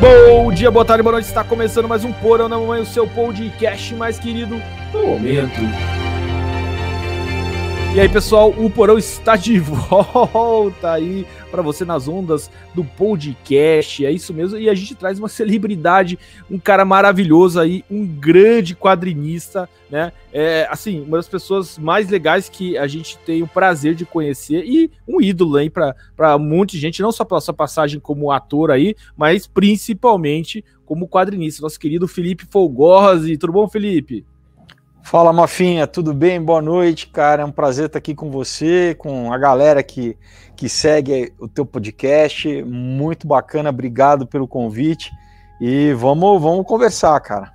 Bom dia, boa tarde, boa noite. Está começando mais um Porão na Mamãe, o seu podcast mais querido do momento. E aí, pessoal, o Porão está de volta aí para você nas ondas do podcast. É isso mesmo. E a gente traz uma celebridade, um cara maravilhoso aí, um grande quadrinista, né? É, assim, uma das pessoas mais legais que a gente tem o prazer de conhecer e um ídolo aí para um monte de gente, não só pela sua passagem como ator aí, mas principalmente como quadrinista. Nosso querido Felipe Folgorzi. Tudo bom, Felipe? Fala, Mafinha, tudo bem? Boa noite, cara. É um prazer estar aqui com você, com a galera que, que segue o teu podcast. Muito bacana, obrigado pelo convite. E vamos, vamos conversar, cara.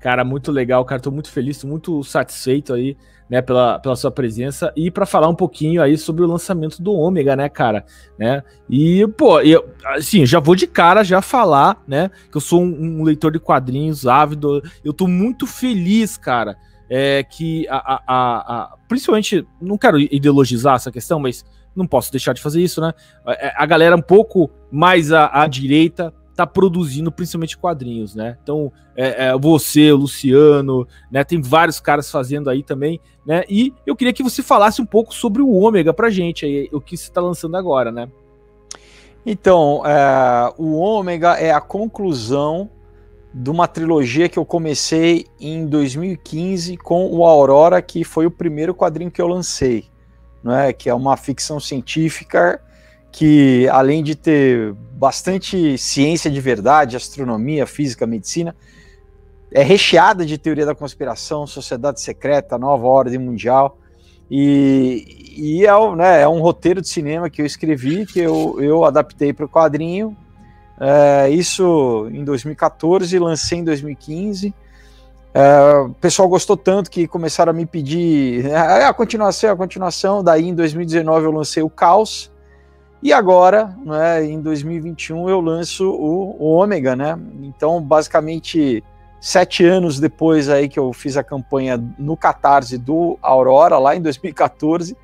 Cara, muito legal, cara. Tô muito feliz, tô muito satisfeito aí, né, pela, pela sua presença e para falar um pouquinho aí sobre o lançamento do Ômega, né, cara, né? E, pô, eu, assim, já vou de cara já falar, né, que eu sou um, um leitor de quadrinhos ávido. Eu tô muito feliz, cara, é que a, a, a, a, principalmente, não quero ideologizar essa questão, mas não posso deixar de fazer isso, né? É, a galera um pouco mais à, à direita tá produzindo principalmente quadrinhos, né? Então, é, é, você, o Luciano, né? Tem vários caras fazendo aí também, né? E eu queria que você falasse um pouco sobre o Ômega pra gente, aí, o que você está lançando agora, né? Então, é, o Ômega é a conclusão de uma trilogia que eu comecei em 2015 com o Aurora, que foi o primeiro quadrinho que eu lancei, né? Que é uma ficção científica que além de ter bastante ciência de verdade, astronomia, física, medicina, é recheada de teoria da conspiração, sociedade secreta, nova ordem mundial. E, e é, né, é, um roteiro de cinema que eu escrevi, que eu, eu adaptei para o quadrinho. É, isso em 2014, lancei em 2015. É, o pessoal gostou tanto que começaram a me pedir é, a continuação, a continuação. Daí em 2019 eu lancei o Caos, e agora, né, em 2021, eu lanço o, o Ômega, né? Então, basicamente, sete anos depois aí que eu fiz a campanha no Catarse do Aurora, lá em 2014,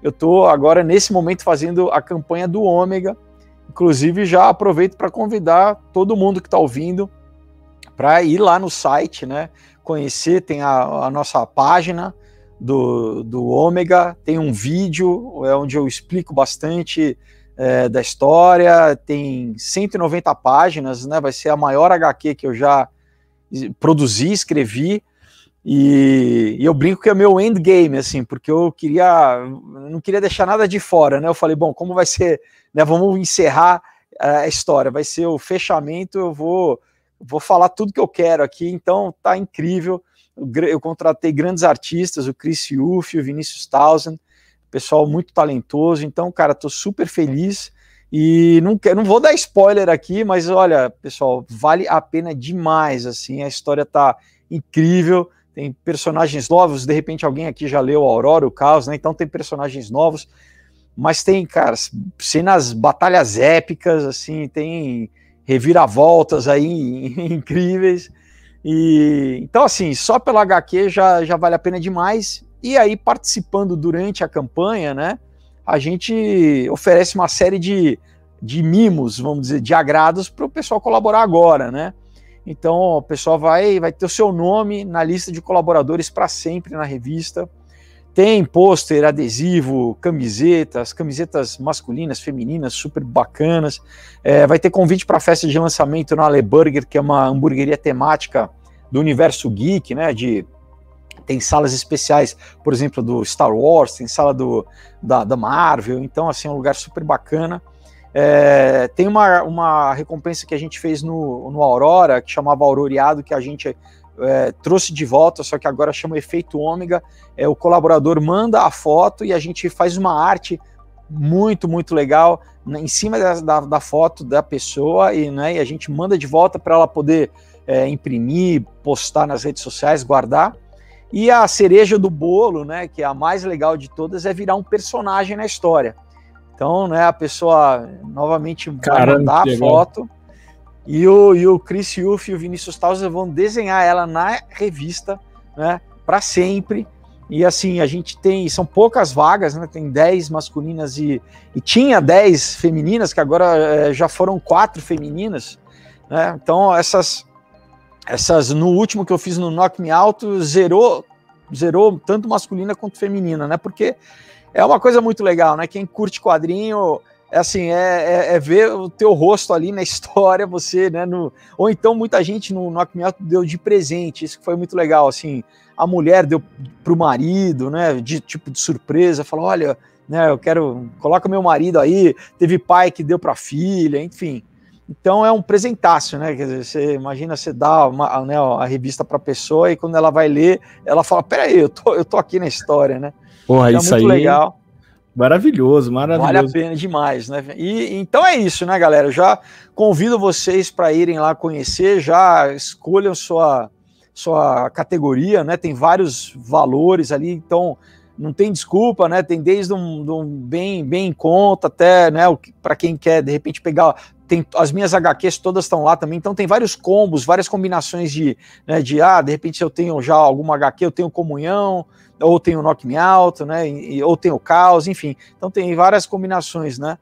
eu estou agora, nesse momento, fazendo a campanha do Ômega. Inclusive, já aproveito para convidar todo mundo que está ouvindo para ir lá no site, né? Conhecer, tem a, a nossa página do, do Ômega, tem um vídeo é onde eu explico bastante é, da história, tem 190 páginas, né? Vai ser a maior HQ que eu já produzi, escrevi. E, e, eu brinco que é meu endgame, assim, porque eu queria, não queria deixar nada de fora, né? Eu falei, bom, como vai ser, né? Vamos encerrar a história, vai ser o fechamento, eu vou, vou falar tudo que eu quero aqui, então tá incrível. Eu contratei grandes artistas, o Chris Yuff, o Vinícius Townsend, pessoal muito talentoso. Então, cara, tô super feliz. E não, quero, não vou dar spoiler aqui, mas olha, pessoal, vale a pena demais. Assim, a história tá incrível. Tem personagens novos. De repente, alguém aqui já leu Aurora, o Caos, né? Então, tem personagens novos. Mas tem, cara, cenas, batalhas épicas, assim, tem reviravoltas aí incríveis. E então, assim, só pelo HQ já, já vale a pena demais. E aí, participando durante a campanha, né, a gente oferece uma série de, de mimos, vamos dizer, de agrados para o pessoal colaborar agora, né? Então, o pessoal vai, vai ter o seu nome na lista de colaboradores para sempre na revista. Tem pôster, adesivo, camisetas, camisetas masculinas, femininas, super bacanas. É, vai ter convite para a festa de lançamento na Ale Burger, que é uma hamburgueria temática do universo geek, né? De tem salas especiais, por exemplo, do Star Wars, tem sala do, da, da Marvel, então, assim, é um lugar super bacana. É, tem uma, uma recompensa que a gente fez no, no Aurora, que chamava Auroreado, que a gente é, trouxe de volta, só que agora chama Efeito Ômega. É, o colaborador manda a foto e a gente faz uma arte muito, muito legal né, em cima da, da, da, foto da pessoa e, né, e a gente manda de volta para ela poder é, imprimir, postar nas redes sociais, guardar. E a cereja do bolo, né, que é a mais legal de todas, é virar um personagem na história. Então, né, a pessoa novamente vai mandar a foto e o, e o Chris Yuff e o Vinícius Tauser vão desenhar ela na revista, né, para sempre. E assim, a gente tem, são poucas vagas, né? Tem 10 masculinas e, e tinha 10 femininas, que agora é, já foram quatro femininas. Né? Então, essas, essas no último que eu fiz no Knock Me Out, zerou, zerou tanto masculina quanto feminina, né? Porque é uma coisa muito legal, né? Quem curte quadrinho é assim, é, é, é, ver o teu rosto ali na história, você, né, no, ou então muita gente no Knock Me Out deu de presente, isso que foi muito legal, assim, a mulher deu pro marido, né, de tipo de surpresa, falou, olha, né, eu quero, coloca meu marido aí, teve pai que deu pra filha, enfim, então é um presentaço, né, quer dizer, você imagina você dá uma, né, a revista pra pessoa e quando ela vai ler, ela fala, peraí, eu tô, eu tô aqui na história, né, Porra, então, isso é muito aí... legal. Maravilhoso, maravilhoso. Vale a pena demais, né? E então é isso, né, galera? Eu já convido vocês para irem lá conhecer, já escolham sua sua categoria, né? Tem vários valores ali, então não tem desculpa, né? Tem desde um, um bem bem em conta até, né, para quem quer de repente pegar tem as minhas HQs todas estão lá também, então tem vários combos, várias combinações de, né, de ah, de repente eu tenho já alguma HQ, eu tenho comunhão, ou tem o Knock Me Out, né? E, ou tem o Caos, enfim. Então tem várias combinações, né?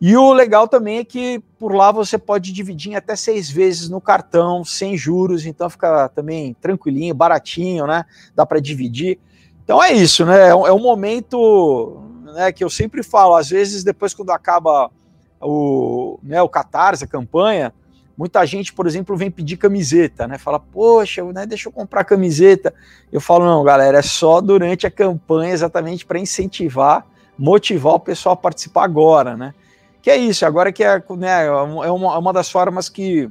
E o legal também é que por lá você pode dividir em até seis vezes no cartão, sem juros, então fica também tranquilinho, baratinho, né? Dá para dividir. Então é isso, né? É um, é um momento né, que eu sempre falo, às vezes depois quando acaba o, né, o Catarse, a campanha, Muita gente, por exemplo, vem pedir camiseta, né? Fala, poxa, né, deixa eu comprar camiseta. Eu falo, não, galera, é só durante a campanha, exatamente para incentivar, motivar o pessoal a participar agora, né? Que é isso, agora que é, né, é uma, é uma das formas que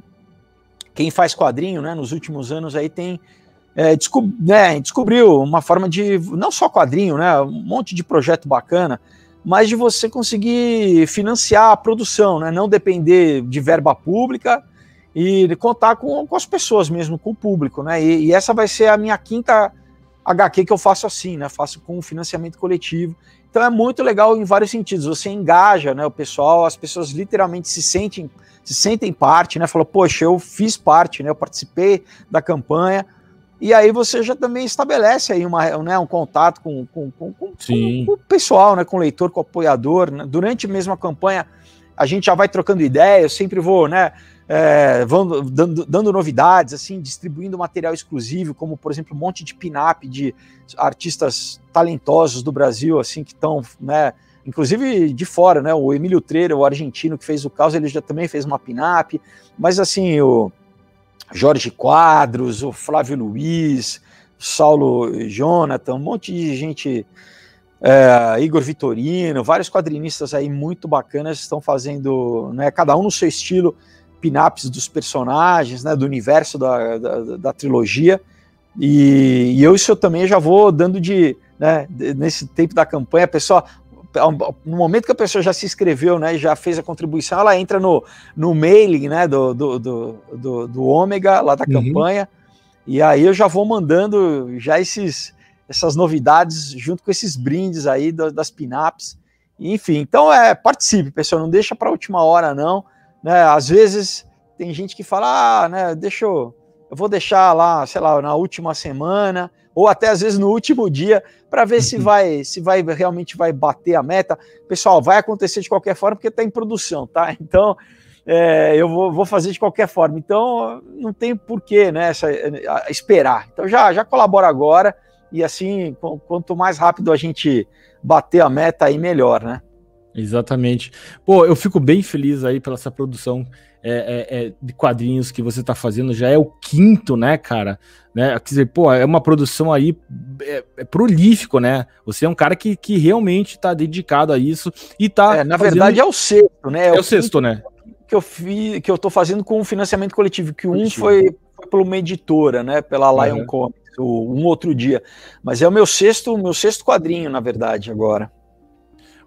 quem faz quadrinho, né, nos últimos anos aí tem é, descob né, descobriu uma forma de, não só quadrinho, né, um monte de projeto bacana, mas de você conseguir financiar a produção, né, não depender de verba pública, e contar com, com as pessoas mesmo, com o público, né? E, e, essa vai ser a minha quinta HQ que eu faço assim, né? Faço com financiamento coletivo. Então é muito legal em vários sentidos. Você engaja, né, o pessoal, as pessoas literalmente se sentem se sentem parte, né? Falou, poxa, eu fiz parte, né? Eu participei da campanha. E aí você já também estabelece aí uma, né, um contato com, com, com, com, com o pessoal, né? Com o leitor, com o apoiador. Né? Durante mesmo a campanha, a gente já vai trocando ideias, eu sempre vou, né? é, vão dando, dando, novidades, assim, distribuindo material exclusivo, como por exemplo um monte de pin-up de artistas talentosos do Brasil, assim, que estão, né, inclusive de fora, né, o Emílio Treira, o argentino que fez o caos, ele já também fez uma pin-up, mas assim, o Jorge Quadros, o Flávio Luiz, Saulo Jonathan, um monte de gente é, Igor Vitorino, vários quadrinistas aí muito bacanas estão fazendo, né, cada um no seu estilo, pinaps dos personagens, né, do universo da, da, da trilogia. E, e, eu isso eu também já vou dando de, né, nesse tempo da campanha, a pessoa no momento que a pessoa já se inscreveu, né, já fez a contribuição, ela entra no, no mailing, né, do, do, do, do, do Ômega, lá da uhum. campanha, e aí eu já vou mandando já esses, essas novidades junto com esses brindes aí das, das pinaps, enfim, então é, participe, pessoal, não deixa para a última hora não, né? Às vezes tem gente que fala, ah, né, deixa eu, eu vou deixar lá, sei lá, na última semana, ou até às vezes no último dia, para ver se vai, se vai realmente vai bater a meta. Pessoal, vai acontecer de qualquer forma porque está em produção, tá? Então é, eu vou, vou, fazer de qualquer forma. Então não tem porquê, né, essa, esperar. Então já, já colabora agora e assim, quanto mais rápido a gente bater a meta aí melhor, né? Exatamente. Pô, eu fico bem feliz aí pela essa produção é, é, é, de quadrinhos que você tá fazendo. Já é o quinto, né, cara? Né? Quer dizer, pô, é uma produção aí é, é prolífico, né? Você é um cara que, que realmente tá dedicado a isso e tá. É, na fazendo... verdade é o sexto, né? É, é o, sexto, né? Que eu, fiz, que eu tô fazendo com o financiamento coletivo, que um foi, foi por uma editora, né? Pela Lion uhum. Comics, um outro dia. Mas é o meu sexto, meu sexto quadrinho, na verdade, agora.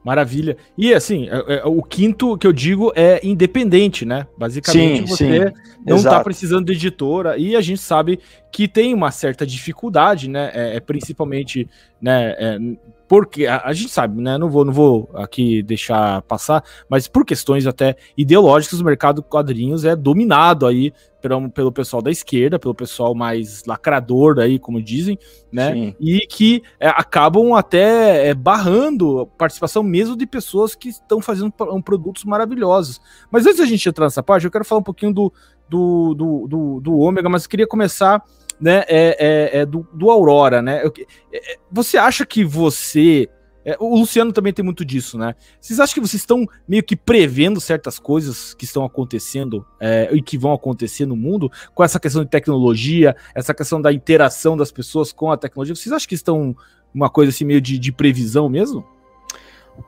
Maravilha. E assim, é, é, o quinto que eu digo é independente, né? Basicamente, sim, você sim. não está precisando de editora e a gente sabe que tem uma certa dificuldade, né? É, é principalmente, né? É, porque a, a, gente sabe, né? Não vou, não vou aqui deixar passar, mas por questões até ideológicas, o mercado de quadrinhos é dominado aí pelo, pelo pessoal da esquerda, pelo pessoal mais lacrador aí, como dizem, né? Sim. E que é, acabam até é, barrando a participação mesmo de pessoas que estão fazendo um, produtos maravilhosos. Mas antes da gente entrar nessa parte, eu quero falar um pouquinho do, do, do, do, do Ômega, mas queria começar né, é, é, é do, do, Aurora, né? É, é, você acha que você. É, o Luciano também tem muito disso, né? Vocês acham que vocês estão meio que prevendo certas coisas que estão acontecendo e que vão acontecer no mundo, com essa questão de tecnologia, essa questão da interação das pessoas com a tecnologia? Vocês acham que estão uma coisa assim meio de, de previsão mesmo?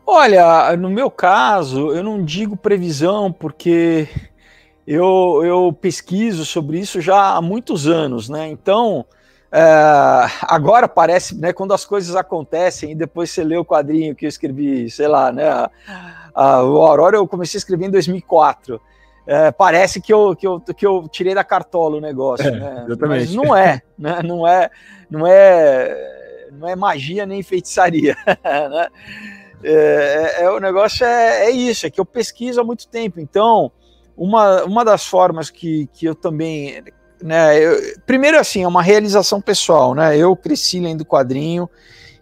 Olha, no meu caso, eu não digo previsão porque eu, eu pesquiso sobre isso já há muitos anos, né? Então, é, agora parece, né, quando as coisas acontecem e depois você lê o quadrinho que eu escrevi, sei lá, né? A, a, o Aurora eu comecei a escrever em 2004. É, parece que eu, que, eu, que eu tirei da cartola o negócio, é, né? Exatamente. Mas não é, né? Não é, não é, não é magia nem feitiçaria, né? É, é, é, o negócio é, é isso, é que eu pesquiso há muito tempo, então uma, uma das formas que, que eu também. Né, eu, primeiro, assim, é uma realização pessoal, né? Eu cresci lendo quadrinho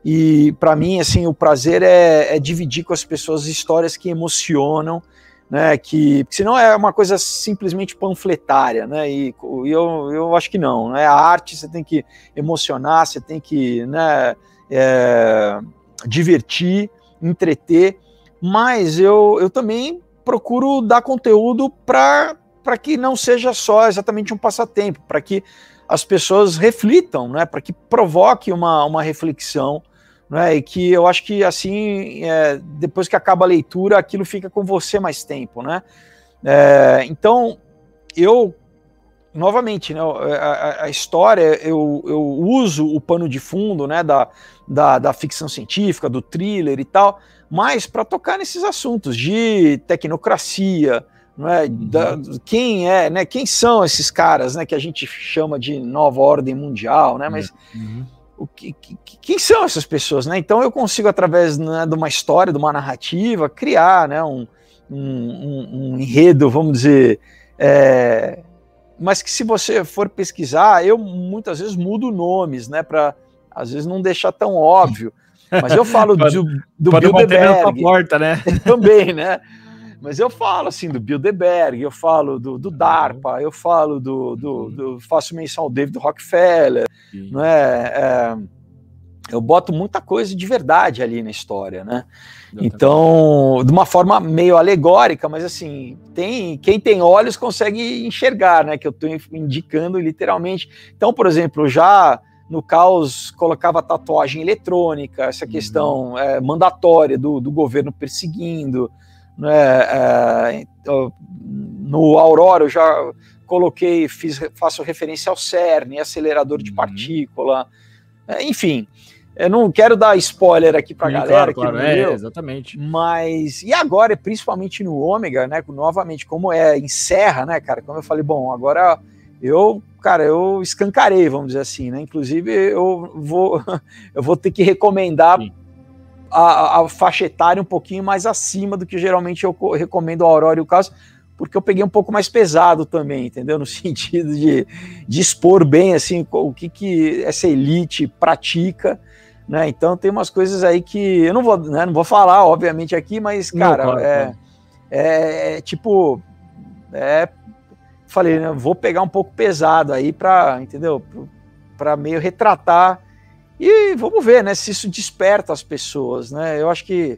e, para mim, assim, o prazer é, é, dividir com as pessoas histórias que emocionam, né? Que, senão é uma coisa simplesmente panfletária, né? E, e eu, eu acho que não, né? A arte você tem que emocionar, você tem que, né? É, divertir, entreter, mas eu, eu também procuro dar conteúdo para que não seja só exatamente um passatempo, para que as pessoas reflitam, né, para que provoque uma, uma reflexão, né, e que eu acho que assim, é, depois que acaba a leitura, aquilo fica com você mais tempo, né. É, então, eu, novamente, né, a, a, história, eu, eu uso o pano de fundo, né, da, da, da ficção científica, do thriller e tal, mas para tocar nesses assuntos de tecnocracia, é? Uhum. Da, quem é, né? Quem são esses caras, né? Que a gente chama de nova ordem mundial, né? Mas uhum. o que, que, quem são essas pessoas, né? Então eu consigo através né, de uma história, de uma narrativa, criar, né? Um, um, um, um enredo, vamos dizer, é, mas que se você for pesquisar, eu muitas vezes mudo nomes, né? Para às vezes não deixar tão óbvio. Mas eu falo pode, do, do Bilderberg. porta, né? Também, né? Mas eu falo assim do Bilderberg, eu falo do, do DARPA, eu falo do, do, do, faço menção ao David Rockefeller, não é? é? Eu boto muita coisa de verdade ali na história, né? Então, de uma forma meio alegórica, mas assim, tem quem tem olhos consegue enxergar, né? Que eu estou indicando literalmente. Então, por exemplo, já no caos colocava tatuagem eletrônica, essa uhum. questão é, mandatória do, do, governo perseguindo. Né, é, no Aurora eu já coloquei, fiz, faço referência ao CERN, acelerador de uhum. partícula, é, enfim. Eu não quero dar spoiler aqui para a galera claro, claro, é, exatamente. Mas e agora, principalmente no Ômega, né? Novamente, como é encerra, né, cara? Como eu falei, bom, agora eu, cara, eu escancarei, vamos dizer assim, né? Inclusive, eu vou, eu vou ter que recomendar a, a, faixa etária um pouquinho mais acima do que geralmente eu recomendo a Aurora e o caso, porque eu peguei um pouco mais pesado também, entendeu? No sentido de, de expor bem assim o que, que essa elite pratica. Né? Então tem umas coisas aí que eu não vou, né, não vou falar, obviamente, aqui, mas, cara, não, claro, é, claro. É, é, tipo, é falei, né, vou pegar um pouco pesado aí para, entendeu? Para meio retratar e vamos ver, né, se isso desperta as pessoas, né? Eu acho que,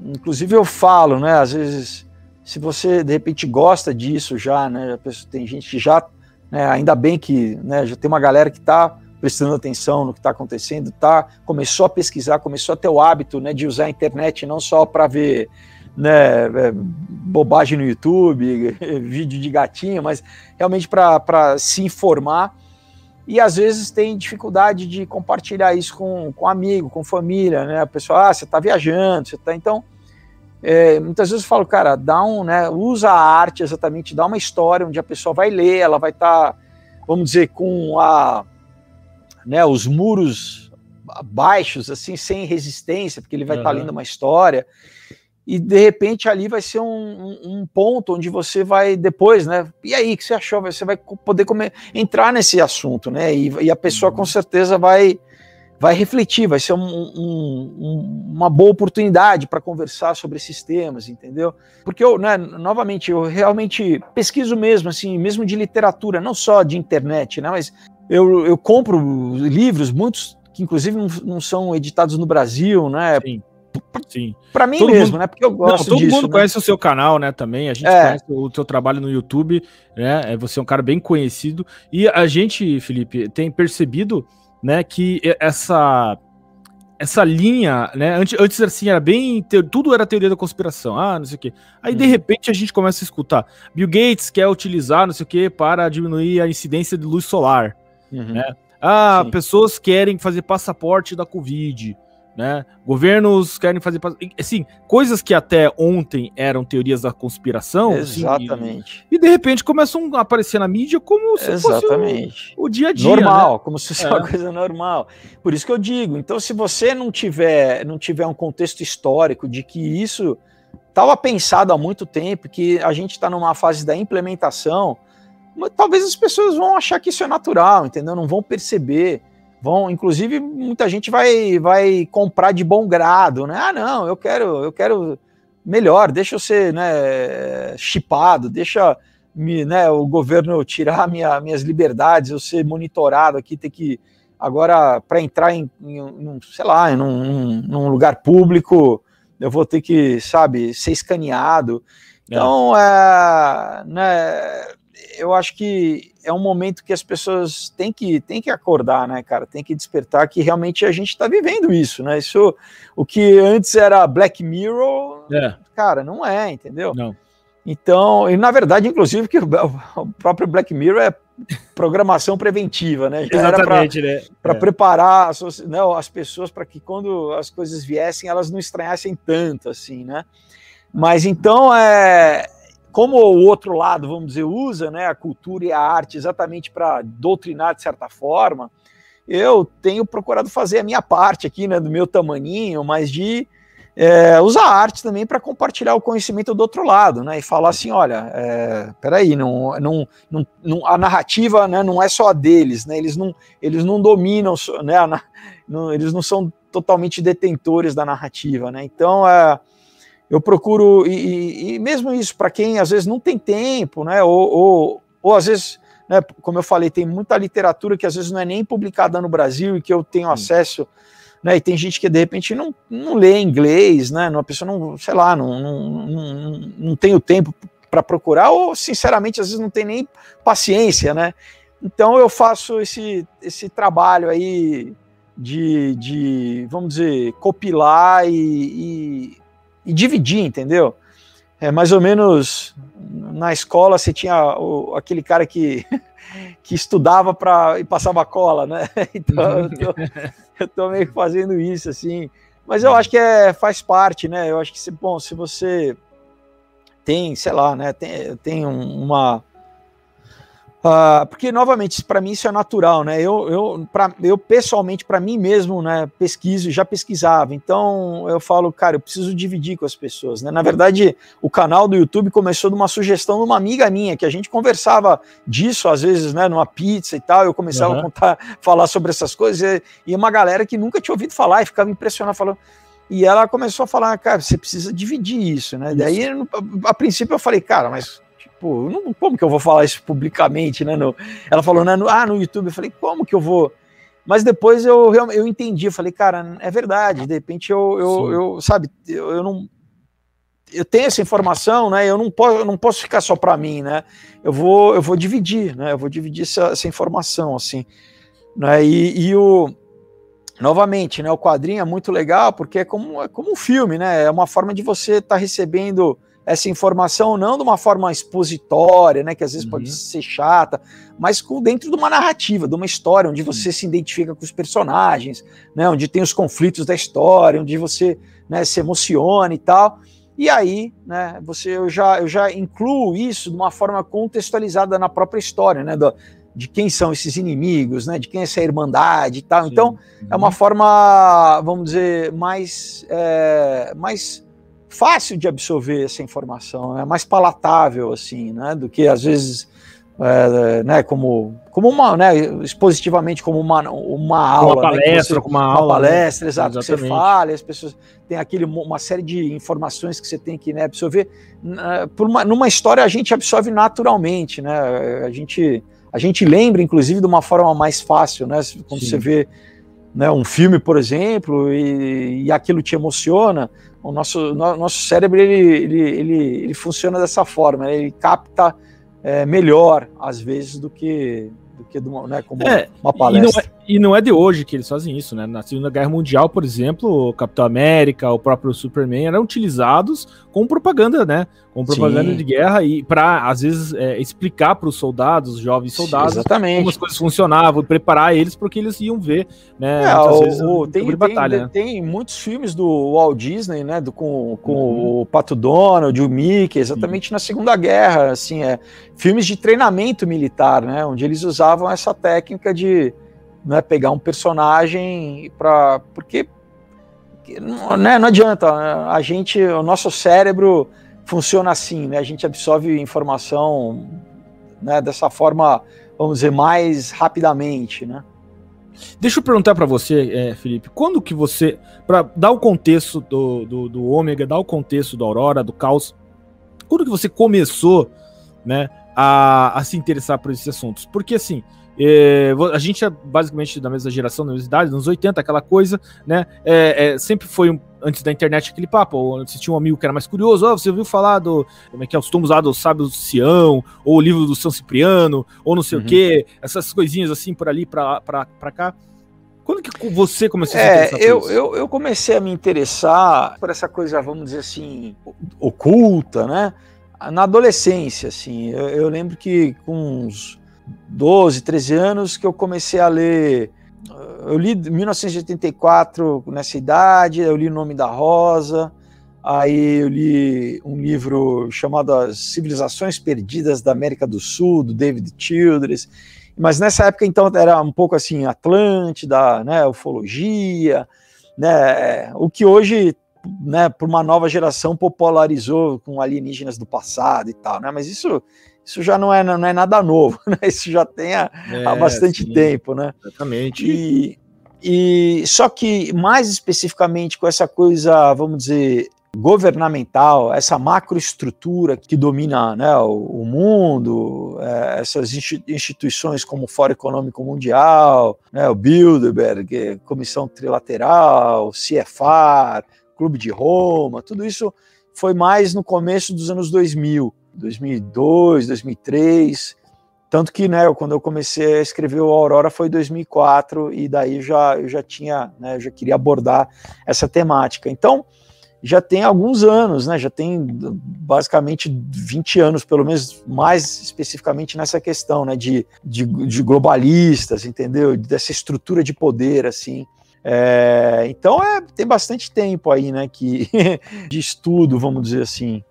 inclusive, eu falo, né? Às vezes, se você de repente gosta disso já, né? Tem gente que já, né, ainda bem que, né? Já tem uma galera que está prestando atenção no que está acontecendo, tá? Começou a pesquisar, começou a ter o hábito, né, de usar a internet não só para ver né, é, bobagem no YouTube, vídeo de gatinho, mas realmente para se informar. E às vezes tem dificuldade de compartilhar isso com, com amigo, com família, né? A pessoa, ah, você está viajando, você está. Então, é, muitas vezes eu falo, cara, dá um, né, usa a arte exatamente, dá uma história onde a pessoa vai ler, ela vai estar, tá, vamos dizer, com a, né, os muros baixos, assim, sem resistência, porque ele vai estar uhum. tá lendo uma história. E de repente ali vai ser um, um, um, ponto onde você vai depois, né? E aí, o que você achou? Você vai poder comer, entrar nesse assunto, né? E, e a pessoa uhum. com certeza vai vai refletir, vai ser um, um, uma boa oportunidade para conversar sobre esses temas, entendeu? Porque eu, né, novamente, eu realmente pesquiso mesmo, assim, mesmo de literatura, não só de internet, né, mas eu, eu compro livros, muitos que inclusive não, não são editados no Brasil, né? Sim. Sim. Para mim todo mesmo, mundo, né? Porque eu gosto não, todo disso. mundo né? conhece o seu canal, né? Também a gente é. conhece o seu trabalho no YouTube, né? É, você é um cara bem conhecido e a gente, Felipe, tem percebido né, que essa essa linha, né, antes, antes assim era bem, tudo era teoria da conspiração, ah, não sei o quê. Aí de uhum. repente a gente começa a escutar, Bill Gates quer utilizar não sei o quê para diminuir a incidência de luz solar, uhum. né? Ah, Sim. pessoas querem fazer passaporte da Covid, né? Governos querem fazer assim, coisas que até ontem eram teorias da conspiração. Assim, Exatamente. Assim, e, e, de repente começam a aparecer na mídia como se Exatamente. fosse o, o dia a dia. Normal, né? como se fosse é. uma coisa normal. Por isso que eu digo, então se você não tiver, não tiver um contexto histórico de que isso estava pensado há muito tempo, que a gente está numa fase da implementação, talvez as pessoas vão achar que isso é natural, entendeu? Não vão perceber vão, inclusive, muita gente vai, vai comprar de bom grado, né? Ah, não, eu quero, eu quero melhor, deixa eu ser né, chipado, deixa me, né, o governo tirar minha, minhas liberdades, eu ser monitorado aqui, ter que agora para entrar em, em, sei lá, em um, num lugar público, eu vou ter que, sabe, ser escaneado. É. Então, é, né, eu acho que é um momento que as pessoas têm que, têm que acordar, né, cara? Tem que despertar que realmente a gente está vivendo isso, né? Isso, o que antes era Black Mirror, é. cara, não é, entendeu? Não. Então, e na verdade, inclusive, que o próprio Black Mirror é programação preventiva, né? Já Exatamente, né? Para é. preparar as, né, as pessoas para que quando as coisas viessem, elas não estranhassem tanto, assim, né? Mas então é como o outro lado, vamos dizer, usa né, a cultura e a arte exatamente para doutrinar de certa forma, eu tenho procurado fazer a minha parte aqui, né, do meu tamaninho, mas de é, usar a arte também para compartilhar o conhecimento do outro lado, né, e falar assim, olha, é, peraí, não, não, não, não, a narrativa né, não é só a deles, né, eles não, eles não dominam, né, a, não, eles não são totalmente detentores da narrativa, né, então, é, eu procuro, e, e mesmo isso, para quem às vezes não tem tempo, né, ou, ou, ou às vezes, né, como eu falei, tem muita literatura que às vezes não é nem publicada no Brasil e que eu tenho acesso, né, e tem gente que de repente não, não lê inglês, né, uma pessoa não, sei lá, não, não, não, não tem o tempo para procurar, ou sinceramente às vezes não tem nem paciência, né, então eu faço esse, esse trabalho aí de, de vamos dizer, copilar e, e e dividir, entendeu? É mais ou menos na escola você tinha o, aquele cara que, que estudava para e passava cola, né? Então eu tô, eu tô meio que fazendo isso assim. Mas eu acho que é, faz parte, né? Eu acho que se, bom, se você tem, sei lá, né, tem, tem uma Uh, porque, novamente, para mim isso é natural, né? Eu, eu, pra, eu pessoalmente, para mim mesmo, né, pesquiso, já pesquisava. Então, eu falo, cara, eu preciso dividir com as pessoas, né? Na verdade, o canal do YouTube começou de uma sugestão de uma amiga minha, que a gente conversava disso, às vezes, né, numa pizza e tal. Eu começava uhum. a contar, falar sobre essas coisas, e, e uma galera que nunca tinha ouvido falar e ficava impressionada, falando. E ela começou a falar, cara, você precisa dividir isso, né? Isso. Daí, a, a princípio, eu falei, cara, mas Pô, não, como que eu vou falar isso publicamente, né? No, ela falou, né, no, ah, no YouTube. Eu falei, como que eu vou? Mas depois eu, eu entendi, eu falei, cara, é verdade. De repente eu, eu, eu sabe, eu, eu não eu tenho essa informação, né? Eu não posso, eu não posso ficar só para mim, né? Eu vou, eu vou dividir, né? Eu vou dividir essa, essa informação, assim, né? E, e, o novamente, né? O quadrinho é muito legal porque é como, é como um filme, né? É uma forma de você estar tá recebendo essa informação não de uma forma expositória, né, que às vezes uhum. pode ser chata, mas com, dentro de uma narrativa, de uma história, onde você se identifica com os personagens, né, onde tem os conflitos da história, onde você né, se emociona e tal. E aí, né, você, eu, já, eu já incluo isso de uma forma contextualizada na própria história, né, do, de quem são esses inimigos, né? De quem é essa irmandade e tal. Sim. Então, é uma forma, vamos dizer, mais, é, mais fácil de absorver essa informação, é né? mais palatável, assim, né? Do que às vezes é, né, como, como uma, né, expositivamente como uma, uma aula, uma palestra, né, como uma, aula, uma palestra, né? exato, que você fala, as pessoas têm aquele uma série de informações que você tem que né, absorver. Por uma, numa história a gente absorve naturalmente, né? A gente a gente lembra, inclusive, de uma forma mais fácil, né? Quando Sim. você vê né, um filme, por exemplo, e, e aquilo te emociona, o nosso, no, nosso cérebro ele, ele, ele, ele funciona dessa forma, né? ele capta é, melhor, às vezes, do que, do que uma, né, como é, uma palestra. E não, é, e não, é, de hoje que eles fazem isso, né? Na Segunda Guerra Mundial, por exemplo, o Capitão América, o próprio Superman eram utilizados com propaganda, né? Com propaganda Sim. de guerra e para às vezes é, explicar para os soldados, os jovens soldados, Exatamente. como as coisas funcionavam, preparar eles porque eles iam ver, né? É, o, vezes, o, tem, tem, batalha. Tem, tem, muitos filmes do Walt Disney, né? Do, com, com uhum. o Pato Donald, o Mickey, exatamente uhum. na Segunda Guerra, assim, é filmes de treinamento militar, né? Onde eles usavam essa técnica de né, pegar um personagem para porque né, não adianta a gente o nosso cérebro funciona assim né a gente absorve informação né, dessa forma vamos dizer mais rapidamente né Deixa eu perguntar para você, é, Felipe, quando que você, para dar o contexto do, do, do Ômega, dar o contexto da Aurora, do Caos, quando que você começou, né, a, a se interessar por esses assuntos? Porque assim, é, a gente é basicamente da mesma geração, da mesma idade, nos 80, aquela coisa, né? É, é, sempre foi, um, antes da internet, aquele papo. Você tinha um amigo que era mais curioso, oh, você ouviu falar do. Como é que é? Os tomos lá do Sábio do Sião, ou o livro do São Cipriano, ou não sei uhum. o quê, essas coisinhas assim por ali, pra, pra, pra cá. Quando que você começou a se é, interessar eu, por eu, eu comecei a me interessar por essa coisa, vamos dizer assim, oculta, né? Na adolescência, assim. Eu, eu lembro que com uns 12, 13 anos que eu comecei a ler. Eu li 1984 nessa idade, eu li O Nome da Rosa, aí eu li um livro chamado As Civilizações Perdidas da América do Sul, do David Childress. Mas nessa época, então, era um pouco assim, Atlântida, né, ufologia, né, o que hoje, né, por uma nova geração, popularizou com alienígenas do passado e tal, né, mas isso isso já não é, não é nada novo, né? Isso já tem há, é, há bastante sim, tempo, né? Exatamente. E, e só que mais especificamente com essa coisa, vamos dizer, governamental, essa macroestrutura que domina né, o, o mundo, é, essas instituições como o Fórum Econômico Mundial, né, o Bilderberg, Comissão Trilateral, CFR, Clube de Roma, tudo isso foi mais no começo dos anos 2000. 2002, 2003. Tanto que, né, quando eu comecei a escrever o Aurora foi 2004 e daí já eu já tinha, né, eu já queria abordar essa temática. Então, já tem alguns anos, né, já tem basicamente 20 anos, pelo menos mais especificamente nessa questão, né, de, de, de globalistas, entendeu? Dessa estrutura de poder, assim. É, então, é, tem bastante tempo aí, né, que, de estudo, vamos dizer assim.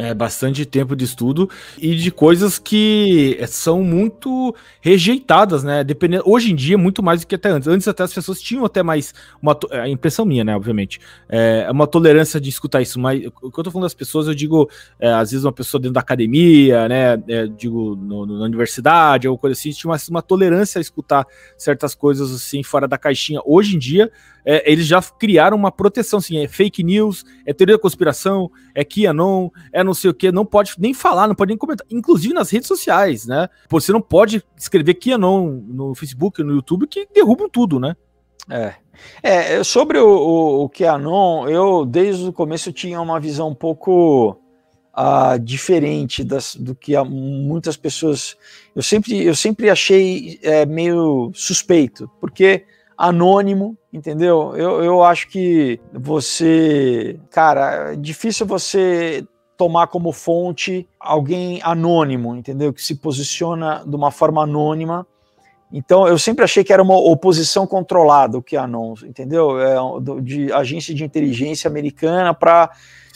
É, bastante tempo de estudo e de coisas que são muito rejeitadas, né? Dependendo, hoje em dia, muito mais do que até antes. Antes, até as pessoas tinham até mais. Uma, é, a impressão minha, né? Obviamente. É uma tolerância de escutar isso. Mas o que eu tô falando das pessoas, eu digo, é, às vezes, uma pessoa dentro da academia, né? É, digo, no, no, na universidade, ou coisa assim, tinha uma, uma tolerância a escutar certas coisas assim, fora da caixinha. Hoje em dia, é, eles já criaram uma proteção, assim, é fake news, é teoria da conspiração, é QAnon, é não sei o que, não pode nem falar, não pode nem comentar, inclusive nas redes sociais, né? Você não pode escrever QAnon no Facebook, no YouTube, que derrubam tudo, né? É. É, sobre o, o, o QAnon, eu desde o começo tinha uma visão um pouco uh, diferente das, do que muitas pessoas. Eu sempre, eu sempre achei é, meio suspeito, porque anônimo, entendeu? Eu, eu acho que você, cara, é difícil você tomar como fonte alguém anônimo, entendeu? Que se posiciona de uma forma anônima. Então, eu sempre achei que era uma oposição controlada, o que é anon, entendeu? É, de agência de inteligência americana para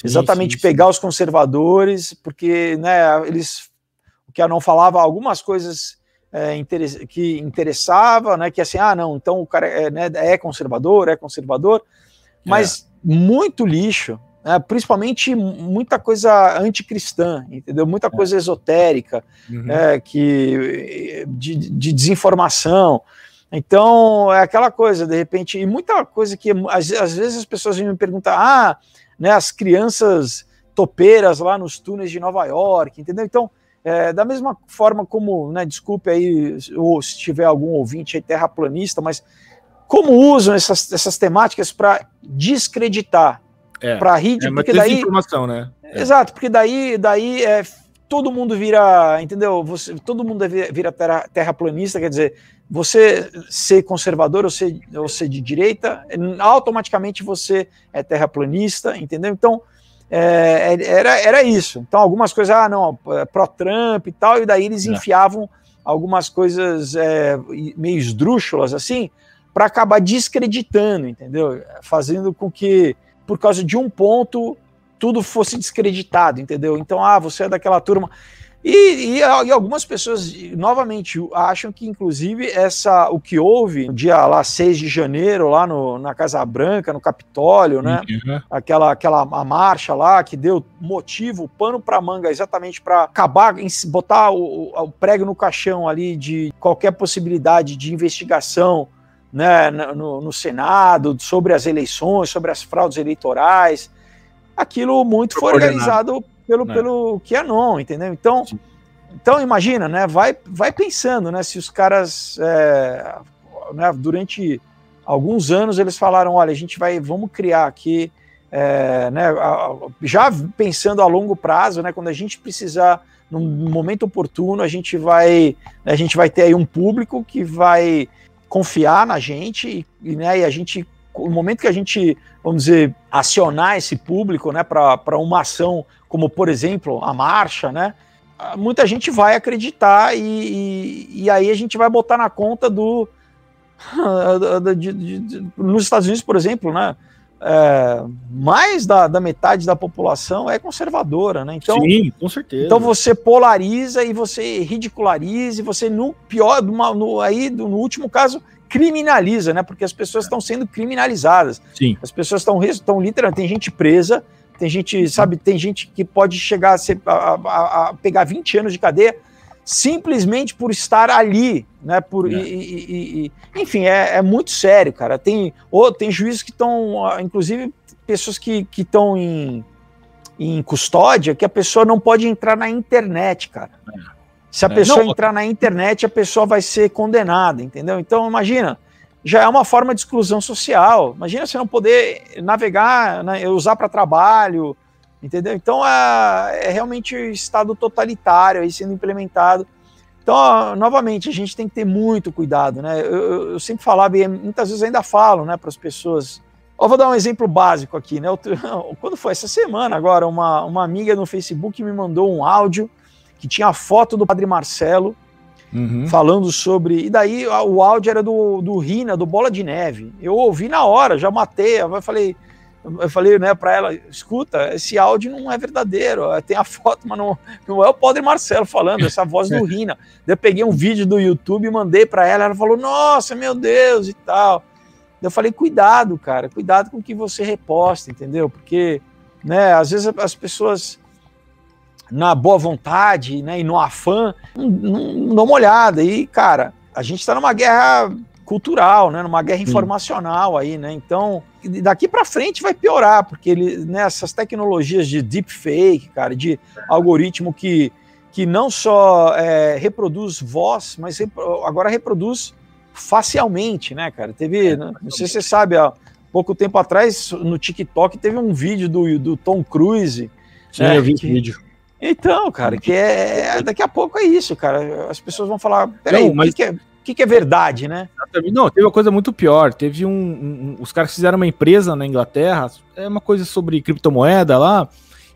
exatamente sim, sim. pegar os conservadores, porque né, eles o que a não falava algumas coisas é, que interessava, né? Que assim, ah, não, então o cara é, né, é conservador, é conservador, mas é. muito lixo, né, principalmente muita coisa anticristã, entendeu? Muita é. coisa esotérica, uhum. é, que de, de, desinformação. Então, é aquela coisa, de repente, e muita coisa que às, às vezes as pessoas vêm me perguntar, ah, né, as crianças topeiras lá nos túneis de Nova York, entendeu? Então, é, da mesma forma como, né, desculpe aí, ou se tiver algum ouvinte aí terraplanista, mas como usam essas, essas temáticas para descreditar, é, para rir, é, porque daí informação, né? É. Exato, porque daí, daí é, todo mundo vira, entendeu? Você, todo mundo vira terra, terraplanista, quer dizer, você ser conservador ou ser, ou ser de direita, automaticamente você é terraplanista, entendeu? Então, é, é, era, era isso. Então, algumas coisas, ah, não, é pró-Trump e tal, e daí eles enfiavam algumas coisas é, meio esdrúxulas, assim, para acabar descreditando, entendeu? Fazendo com que, por causa de um ponto, tudo fosse descreditado, entendeu? Então, ah, você é daquela turma. E, e, e, algumas pessoas, novamente, acham que, inclusive, essa o que houve no dia lá 6 de janeiro, lá no, na Casa Branca, no Capitólio, né? Uhum. Aquela, aquela a marcha lá que deu motivo, pano para manga, exatamente para acabar, botar o, o prego no caixão ali de qualquer possibilidade de investigação né, no, no Senado, sobre as eleições, sobre as fraudes eleitorais. Aquilo muito foi organizado pelo, é. pelo QAnon, entendeu? Então, então imagina, né? Vai, vai pensando, né? Se os caras é, né, durante alguns anos eles falaram, olha, a gente vai, vamos criar aqui, é, né? Já pensando a longo prazo, né? Quando a gente precisar no momento oportuno, a gente vai, a gente vai ter aí um público que vai confiar na gente e, né, e a gente no momento que a gente, vamos dizer, acionar esse público né, para uma ação como, por exemplo, a marcha, né, muita gente vai acreditar e, e, e aí a gente vai botar na conta do. de, de, de, nos Estados Unidos, por exemplo, né, é, mais da, da, metade da população é conservadora, né? Então, Sim, com certeza. Então você polariza e você ridiculariza e você no pior, no, aí no último caso criminaliza, né? Porque as pessoas estão sendo criminalizadas. Sim. As pessoas estão literalmente tem gente presa, tem gente, sabe, tem gente que pode chegar a, ser, a, a, a pegar 20 anos de cadeia simplesmente por estar ali, né? Por, é. e, e, e, enfim, é, é, muito sério, cara. Tem, ou, tem juízes que estão, inclusive pessoas que estão em, em custódia, que a pessoa não pode entrar na internet, cara. É. Se a é. pessoa não, entrar na internet, a pessoa vai ser condenada, entendeu? Então, imagina, já é uma forma de exclusão social. Imagina você não poder navegar, né, usar para trabalho, entendeu? Então, é, é realmente Estado totalitário aí sendo implementado. Então, novamente, a gente tem que ter muito cuidado, né? Eu, eu sempre falava, e muitas vezes ainda falo, né, para as pessoas. Eu vou dar um exemplo básico aqui, né? Quando foi essa semana agora, uma, uma amiga no Facebook me mandou um áudio que tinha a foto do Padre Marcelo uhum. falando sobre. E daí o áudio era do, do Rina, do Bola de Neve. Eu ouvi na hora, já matei. Eu falei, eu falei né, para ela: escuta, esse áudio não é verdadeiro. Tem a foto, mas não, não é o Padre Marcelo falando, essa voz do Rina. Daí eu peguei um vídeo do YouTube e mandei para ela. Ela falou: nossa, meu Deus e tal. Eu falei: cuidado, cara, cuidado com o que você reposta, entendeu? Porque, né, às vezes as pessoas na boa vontade né, e no afã, não, não dá uma olhada. E, cara, a gente está numa guerra cultural, né, numa guerra informacional aí, né? Então, daqui para frente vai piorar, porque ele, né, essas tecnologias de deepfake, cara, de algoritmo que, que não só é, reproduz voz, mas agora reproduz facialmente, né, cara? Teve, é, não sei se você sabe, há pouco tempo atrás no TikTok teve um vídeo do, do Tom Cruise. Sim, né, eu vi que, vídeo então, cara, que é. Daqui a pouco é isso, cara. As pessoas vão falar. Peraí, o mas... que, que, é, que, que é verdade, né? Não, teve uma coisa muito pior. Teve um, um, Os caras fizeram uma empresa na Inglaterra, é uma coisa sobre criptomoeda lá,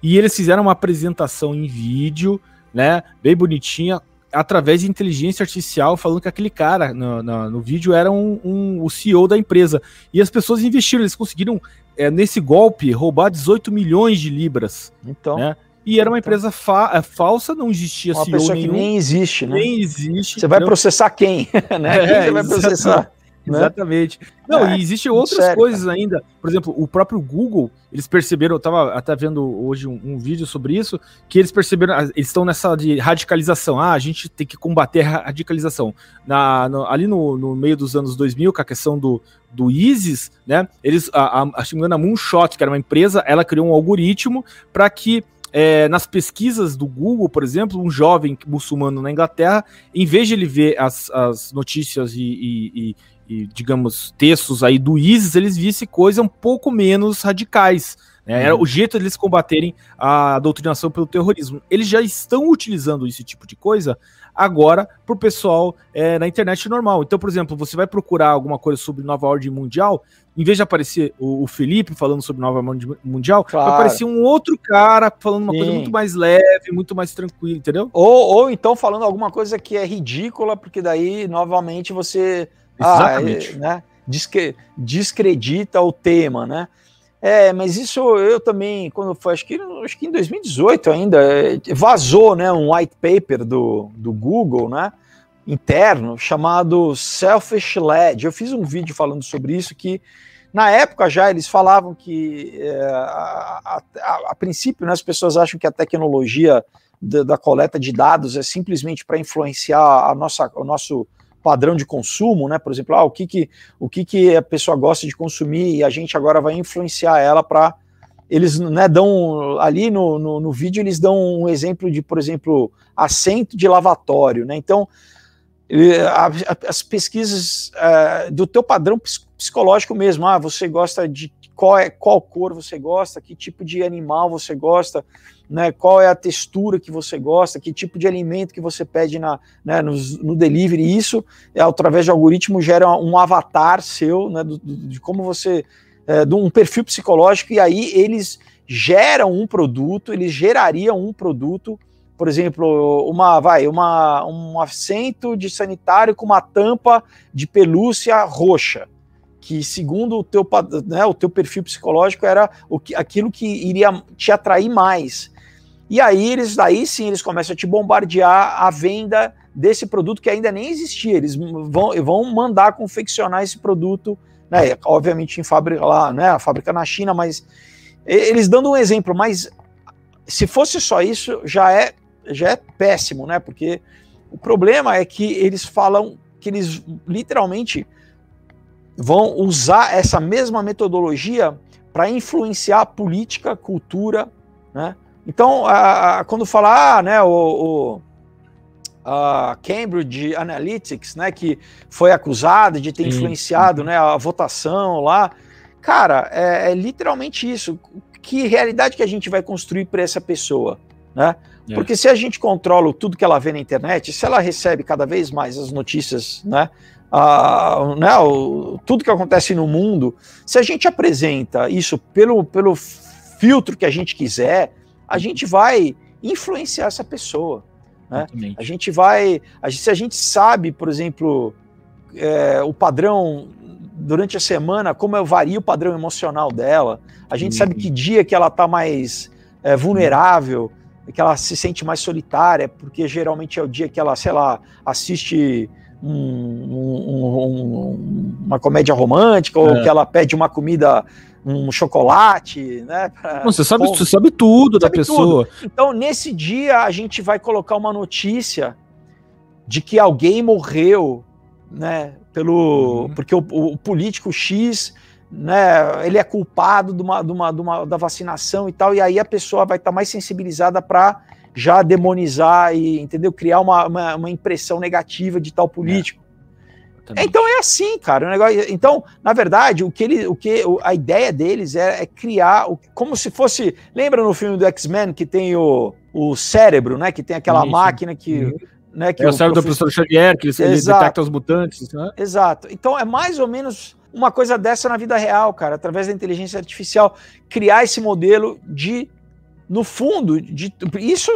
e eles fizeram uma apresentação em vídeo, né? Bem bonitinha, através de inteligência artificial, falando que aquele cara no, no, no vídeo era um, um, o CEO da empresa. E as pessoas investiram, eles conseguiram, é, nesse golpe, roubar 18 milhões de libras. Então. Né? E era uma empresa fa é, falsa, não existia uma CEO pessoa nenhum. que nem existe, né? Nem existe. Você vai processar quem? né? É, quem você vai processar? Né? Exatamente. Não, é, e existem outras sério, coisas cara. ainda. Por exemplo, o próprio Google, eles perceberam, eu estava até vendo hoje um, um, vídeo sobre isso, que eles perceberam, ah, eles estão nessa de radicalização. Ah, a gente tem que combater a radicalização. Na, no, ali no, no, meio dos anos 2000, com a questão do, do ISIS, né? Eles, a, a, a Moonshot, que era uma empresa, ela criou um algoritmo para que é, nas pesquisas do Google, por exemplo, um jovem muçulmano na Inglaterra, em vez de ele ver as, as notícias e, e, e, e, digamos, textos aí do ISIS, eles vissem coisas um pouco menos radicais. Né? Era uhum. o jeito deles combaterem a doutrinação pelo terrorismo. Eles já estão utilizando esse tipo de coisa agora para o pessoal é, na internet normal. Então, por exemplo, você vai procurar alguma coisa sobre nova ordem mundial, em vez de aparecer o, o Felipe falando sobre nova ordem mundial, claro. vai aparecer um outro cara falando uma Sim. coisa muito mais leve, muito mais tranquila, entendeu? Ou, ou então falando alguma coisa que é ridícula, porque daí, novamente, você Exatamente. Ah, né? descredita o tema, né? É, mas isso eu também, quando foi, acho que, acho que em 2018 ainda, é, vazou né, um white paper do, do Google, né? Interno, chamado Selfish LED. Eu fiz um vídeo falando sobre isso que na época já eles falavam que é, a, a, a, princípio né, as pessoas acham que a tecnologia da, da coleta de dados é simplesmente para influenciar a nossa, o nosso padrão de consumo, né? Por exemplo, ah, o que que, o que que a pessoa gosta de consumir e a gente agora vai influenciar ela para eles né, dão ali no, no, no, vídeo eles dão um exemplo de, por exemplo, assento de lavatório, né? Então as pesquisas uh, do teu padrão psicológico mesmo, ah, você gosta de qual é qual cor você gosta, que tipo de animal você gosta, né, qual é a textura que você gosta, que tipo de alimento que você pede na, né, no, no delivery. Isso, é, através de algoritmo, gera um avatar seu, né, do, do, de como você. É, de um perfil psicológico, e aí eles geram um produto, eles gerariam um produto, por exemplo, uma vai, uma, um assento de sanitário com uma tampa de pelúcia roxa que segundo o teu, né, o teu perfil psicológico era o que, aquilo que iria te atrair mais. E aí eles daí sim eles começam a te bombardear a venda desse produto que ainda nem existia. Eles vão, vão mandar confeccionar esse produto, né? Obviamente em fábrica lá, né? A fábrica na China, mas eles dando um exemplo, mas se fosse só isso, já é já é péssimo, né? Porque o problema é que eles falam que eles literalmente vão usar essa mesma metodologia para influenciar a política, a cultura, né? Então, a, a, quando falar, ah, né, o, o a Cambridge Analytics, né, que foi acusada de ter Sim. influenciado, né, a votação lá, cara, é, é, literalmente isso. Que realidade que a gente vai construir para essa pessoa, né? É. Porque se a gente controla tudo que ela vê na internet, se ela recebe cada vez mais as notícias, né, a, né, o, tudo que acontece no mundo, se a gente apresenta isso pelo, pelo filtro que a gente quiser, a gente vai influenciar essa pessoa. Né? A gente vai. A se a gente sabe, por exemplo, é, o padrão durante a semana, como varia o padrão emocional dela, a gente sabe que dia que ela está mais é, vulnerável, que ela se sente mais solitária, porque geralmente é o dia que ela, sei lá, assiste um, um, um, uma comédia romântica, ou é. que ela pede uma comida um chocolate, né? Pra, você sabe, você sabe tudo da pessoa. Tudo. Então, nesse dia, a gente vai colocar uma notícia de que alguém morreu, né? Pelo, uhum. Porque o, o, político X, né? Ele é culpado de uma, de uma, de uma, da vacinação e tal, e aí a pessoa vai estar tá mais sensibilizada para já demonizar e, entendeu? Criar uma, uma, uma impressão negativa de tal político. É. Então é assim, cara. O negócio, então, na verdade, o que ele, o que a ideia deles é, é criar como se fosse. Lembra no filme do X-Men que tem o, o cérebro, né? Que tem aquela Isso. máquina que. Uhum. Né, que é o, o cérebro professor... do professor Xavier, que ele detecta os mutantes. Né? Exato. Então é mais ou menos uma coisa dessa na vida real, cara, através da inteligência artificial, criar esse modelo de, no fundo, de isso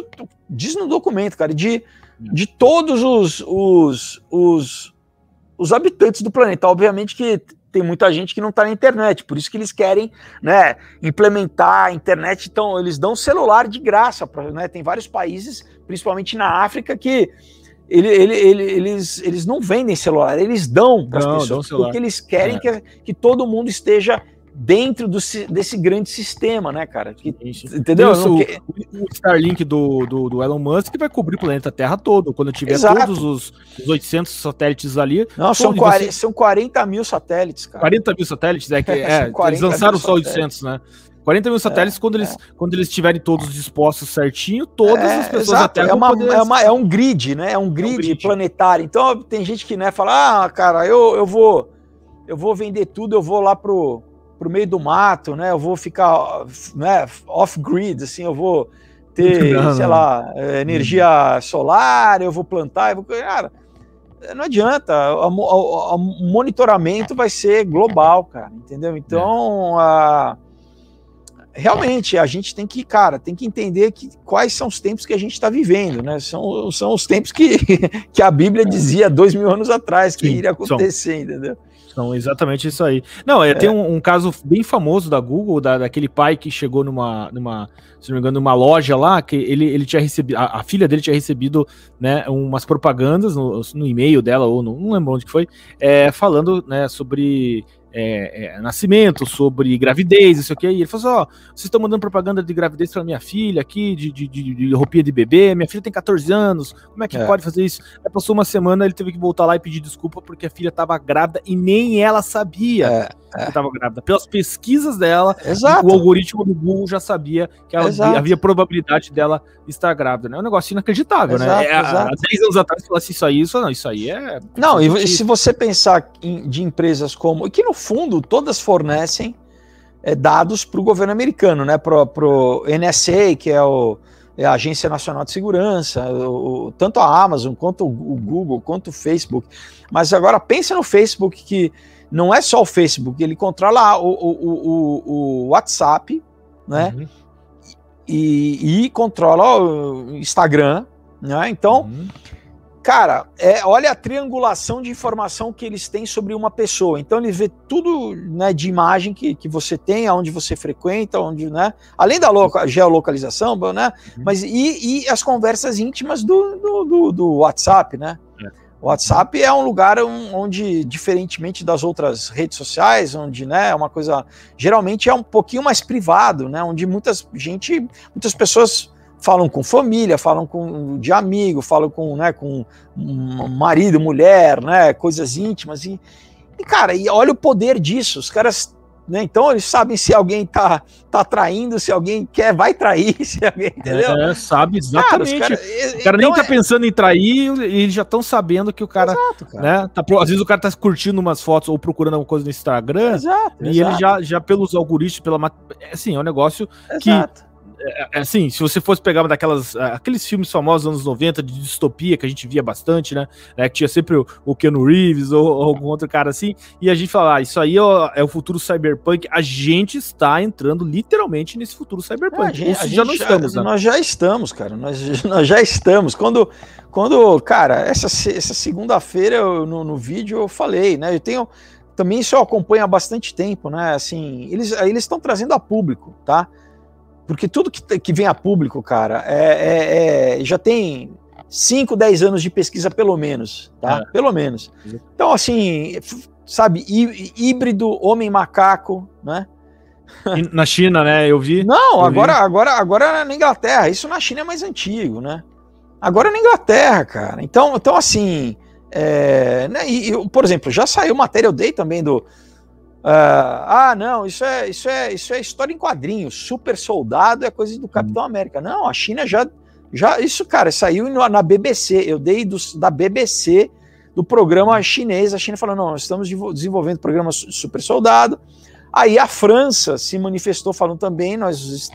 diz no documento, cara, de, de todos os, os, os os habitantes do planeta. Obviamente que tem muita gente que não está na internet, por isso que eles querem né, implementar a internet, então eles dão celular de graça, pra, né, tem vários países, principalmente na África, que ele, ele, ele, eles, eles não vendem celular, eles dão para as pessoas, porque eles querem é. que, que todo mundo esteja dentro do, desse grande sistema, né, cara? Que, entendeu? Isso, o, o, Starlink do, do, do, Elon Musk vai cobrir o planeta Terra todo. Quando tiver Exato. todos os, os 800 satélites ali. Não, são, 40, você... são 40 mil satélites, cara. 40 mil satélites? É que é, eles lançaram só 800, né? 40 mil satélites, é, quando, eles, é. quando eles estiverem todos dispostos certinho, todas é, as pessoas exato, da Terra é, uma, poder... é, uma, é um grid, né? É um grid, é um grid, planetário. Então tem gente que né, fala, ah, cara, eu, eu vou eu vou vender tudo, eu vou lá pro, pro meio do mato, né? Eu vou ficar né, off-grid, assim, eu vou ter, não, sei não. lá, é, energia solar, eu vou plantar, eu vou... Cara, não adianta, o monitoramento vai ser global, cara, entendeu? Então, é. a, realmente, a gente tem que, cara, tem que entender que, quais são os tempos que a gente está vivendo, né? São, são os tempos que, que a Bíblia dizia dois mil anos atrás que Sim, iria acontecer, são. entendeu? São exatamente isso aí. Não, é, é. tem um, um, caso bem famoso da Google, da, daquele pai que chegou numa, numa, se não me engano, numa loja lá, que ele, ele tinha recebido, a, a filha dele tinha recebido, né, umas propagandas no, no e-mail dela, ou no, não lembro onde que foi, é, falando, né, sobre é, é, nascimento, sobre gravidez, isso aqui. E ele falou assim: ó, vocês estão mandando propaganda de gravidez para minha filha aqui, de, de, de, de, roupinha de bebê. Minha filha tem 14 anos, como é que é. pode fazer isso? Aí passou uma semana, ele teve que voltar lá e pedir desculpa porque a filha estava grávida e nem ela sabia é, que estava é. grávida. Pelas pesquisas dela, Exato. o algoritmo do Google já sabia que ela, havia probabilidade dela estar grávida. Né? É um negócio inacreditável, né? exato, né? É, há 10 anos atrás, falasse isso aí, isso não, isso aí é. Não, e se você pensar em, de empresas como. que fundo todas fornecem é, dados para o governo americano, né? Para o NSA, que é, o, é, a Agência Nacional de Segurança, o, tanto a Amazon, quanto o Google, quanto o Facebook. Mas agora pense no Facebook, que não é só o Facebook, ele controla o, o, o WhatsApp, né? Uhum. E, e, controla o Instagram, né? Então. Uhum Cara, é, olha a triangulação de informação que eles têm sobre uma pessoa. Então ele vê tudo né, de imagem que, que você tem, aonde você frequenta, onde, né? Além da loca, geolocalização, né? Uhum. Mas e, e, as conversas íntimas do, do, do, do WhatsApp, né? É. O WhatsApp é um lugar onde, diferentemente das outras redes sociais, onde né, é uma coisa geralmente é um pouquinho mais privado, né? Onde muitas gente, muitas pessoas falam com família, falam com de amigo, falam com, né, com marido, mulher, né, coisas íntimas e, e cara, e olha o poder disso. Os caras, né, então eles sabem se alguém tá tá traindo, se alguém quer vai trair, se alguém, entendeu? É, sabe exatamente. Cara, cara, o cara então nem tá é... pensando em trair e eles já estão sabendo que o cara, Exato, cara. né, tá, às vezes o cara tá curtindo umas fotos ou procurando alguma coisa no Instagram Exato, e Exato. ele já já pelos algoritmos, pela assim, é um negócio Exato. que é, é, assim, se você fosse pegar uma daquelas. É, aqueles filmes famosos dos anos 90 de distopia que a gente via bastante, né? É, que tinha sempre o, o Keanu Reeves ou, ou, algum outro cara assim, e a gente fala, ah, isso aí é, é, o futuro cyberpunk. A gente está entrando literalmente nesse futuro cyberpunk. É, a gente, a já não estamos, né? Nós já estamos, cara. Nós, nós já estamos. Quando, quando cara, essa, essa segunda-feira no, no vídeo eu falei, né? Eu tenho também isso eu acompanho há bastante tempo, né? Assim, eles eles estão trazendo a público, tá? Porque tudo que, que vem a público, cara, é, é, é já tem 5, 10 anos de pesquisa, pelo menos, tá? É. Pelo menos. Então, assim, sabe, híbrido, homem-macaco, né? Na China, né? Eu vi. Não, eu agora, vi. agora, agora na Inglaterra. Isso na China é mais antigo, né? Agora na Inglaterra, cara. Então, então assim, é, né, e, por exemplo, já saiu matéria, eu dei também do, Uh, ah, não, isso é, isso é, isso é história em quadrinhos. Super soldado é coisa do Capitão América. Não, a China já, já, isso, cara, saiu na BBC. Eu dei do, da BBC do programa chinês. A China falou: não, nós estamos desenvolvendo programa super soldado. Aí a França se manifestou falando também, nós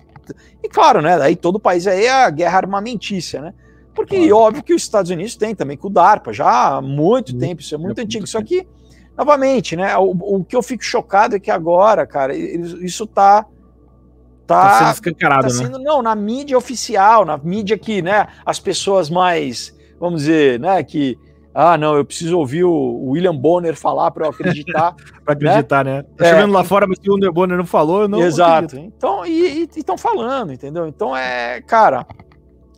e claro, né? Daí todo o país aí é a guerra armamentícia, né? Porque claro. óbvio que os Estados Unidos tem também com o DARPA já há muito, tempo, isso é muito, muito antigo. Isso aqui Novamente, né? O, o, que eu fico chocado é que agora, cara, isso tá. Tá, tá sendo escancarado, tá né? sendo, né? Não, na mídia oficial, na mídia que, né, as pessoas mais, vamos dizer, né, que Ah, não, eu preciso ouvir o William Bonner falar para eu acreditar. para acreditar, né? né? Tá é, chovendo lá fora, mas se o William Bonner não falou, eu não. Exato. Acredito. Então, e estão falando, entendeu? Então é, cara,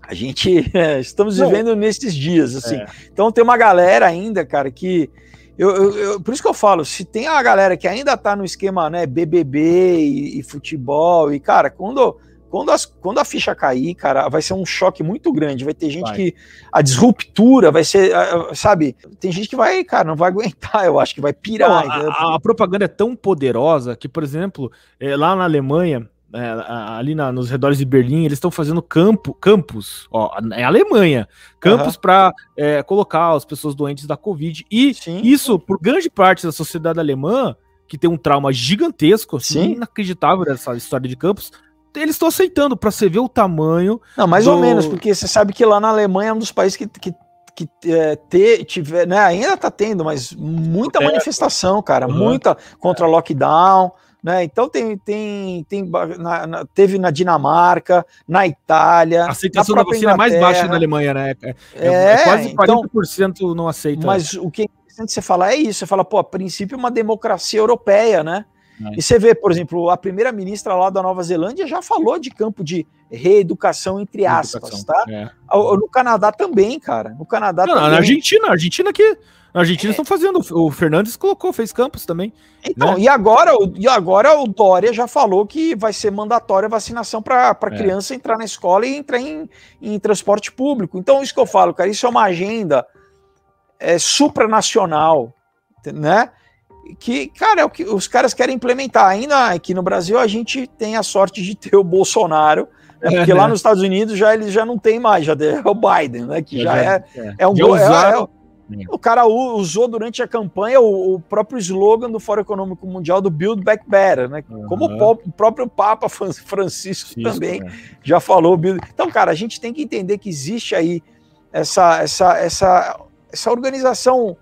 a gente é, estamos vivendo nesses dias, assim. É. Então tem uma galera ainda, cara, que eu, eu, eu, por isso que eu falo, se tem a galera que ainda tá no esquema, né, BBB e, e futebol, e cara, quando quando, as, quando a ficha cair, cara, vai ser um choque muito grande. Vai ter gente vai. que. A disruptura vai ser. Sabe? Tem gente que vai, cara, não vai aguentar, eu acho que vai pirar. Não, a, a, propaganda é tão poderosa que, por exemplo, é, lá na Alemanha. É, ali na, nos redores de Berlim, eles estão fazendo campo, campos, ó, é Alemanha, campos uhum. para é, colocar as pessoas doentes da Covid. E Sim. isso, por grande parte da sociedade alemã, que tem um trauma gigantesco, assim, inacreditável essa história de campos, eles estão aceitando para você ver o tamanho. Não, mais do... ou menos, porque você sabe que lá na Alemanha é um dos países que, que, que é, ter, tiver, né, ainda está tendo, mas muita é. manifestação, cara, uhum. muita contra lockdown. Né? Então tem, tem, tem na, na, teve na Dinamarca, na Itália. A aceitação da vacina é mais baixa na Alemanha, né? É, é, é quase 40% então, não aceita. Mas o que é interessante você falar é isso: você fala, pô, a princípio, uma democracia europeia, né? E você vê, por exemplo, a primeira-ministra lá da Nova Zelândia já falou de campo de reeducação, entre aspas, tá? É. No Canadá também, cara. No Canadá Não, também. Na Argentina, Argentina que. Na Argentina estão é. fazendo. O Fernandes colocou, fez campos também. Então, né? e, agora, e agora o Dória já falou que vai ser mandatória a vacinação para é. criança entrar na escola e entrar em, em transporte público. Então, isso que eu falo, cara, isso é uma agenda é, supranacional, né? que, cara, é o que os caras querem implementar. Ainda aqui no Brasil a gente tem a sorte de ter o Bolsonaro, né, porque lá nos Estados Unidos já ele já não tem mais, já é o Biden, né? Que já, é, é, é um é, é, o cara usou durante a campanha o, o, próprio slogan do Fórum Econômico Mundial do Build Back Better, né? Uhum. Como o, o, próprio Papa Francisco Isso, também é. já falou. Então, cara, a gente tem que entender que existe aí essa, essa, essa, essa organização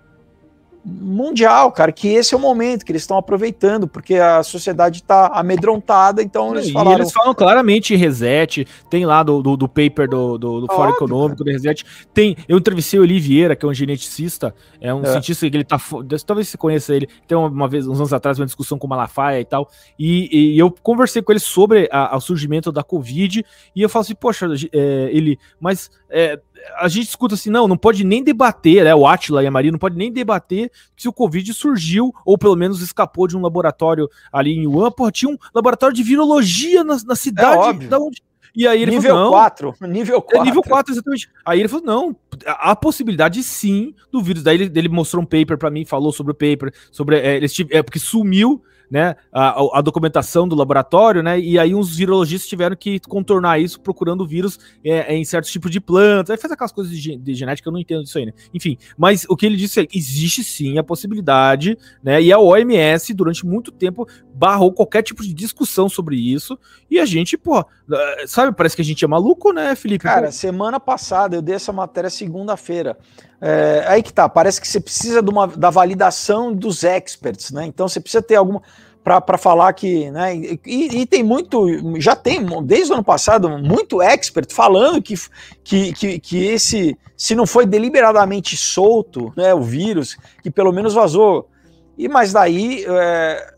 mundial, cara, que esse é o momento que eles estão aproveitando, porque a sociedade está amedrontada, então eles falaram... eles falam claramente reset, tem lá do, do, do paper do, do, do Fórum Econômico, do reset, tem, eu entrevistei o Oliveira, que é um geneticista, é um é. cientista que ele tá, talvez você conheça ele, tem uma, uma, vez, uns anos atrás, uma discussão com o Malafaia e tal, e, e eu conversei com ele sobre a, o surgimento da Covid, e eu falo assim, poxa, é, ele, mas é, a gente escuta assim, não, não pode nem debater, né? O Atila e a Maria não pode nem debater se o Covid surgiu, ou pelo menos escapou de um laboratório ali em Wuhan. Pô, tinha um laboratório de virologia na, na cidade é da onde. E aí ele nível falou, 4, nível 4. É, nível 4, exatamente. Aí ele falou, não, há possibilidade sim do vírus. Daí ele, ele mostrou um paper para mim, falou sobre o paper, sobre, é, eles, é porque sumiu né, a, a, documentação do laboratório, né, e aí uns virologistas tiveram que contornar isso procurando vírus é, em certos tipos de plantas, aí faz aquelas coisas de, de, genética, eu não entendo disso aí, né, enfim, mas o que ele disse é, existe sim a possibilidade, né, e a OMS durante muito tempo barrou qualquer tipo de discussão sobre isso, e a gente, pô, eh, sabe, parece que a gente é maluco, né, Felipe? Cara, semana passada eu dei essa matéria segunda-feira, é, aí que tá, parece que você precisa de uma, da validação dos experts, né? Então você precisa ter alguma para falar que, né? E, e, tem muito, já tem desde o ano passado muito expert falando que, que, que, que, esse, se não foi deliberadamente solto, né, o vírus, que pelo menos vazou. E mas daí é,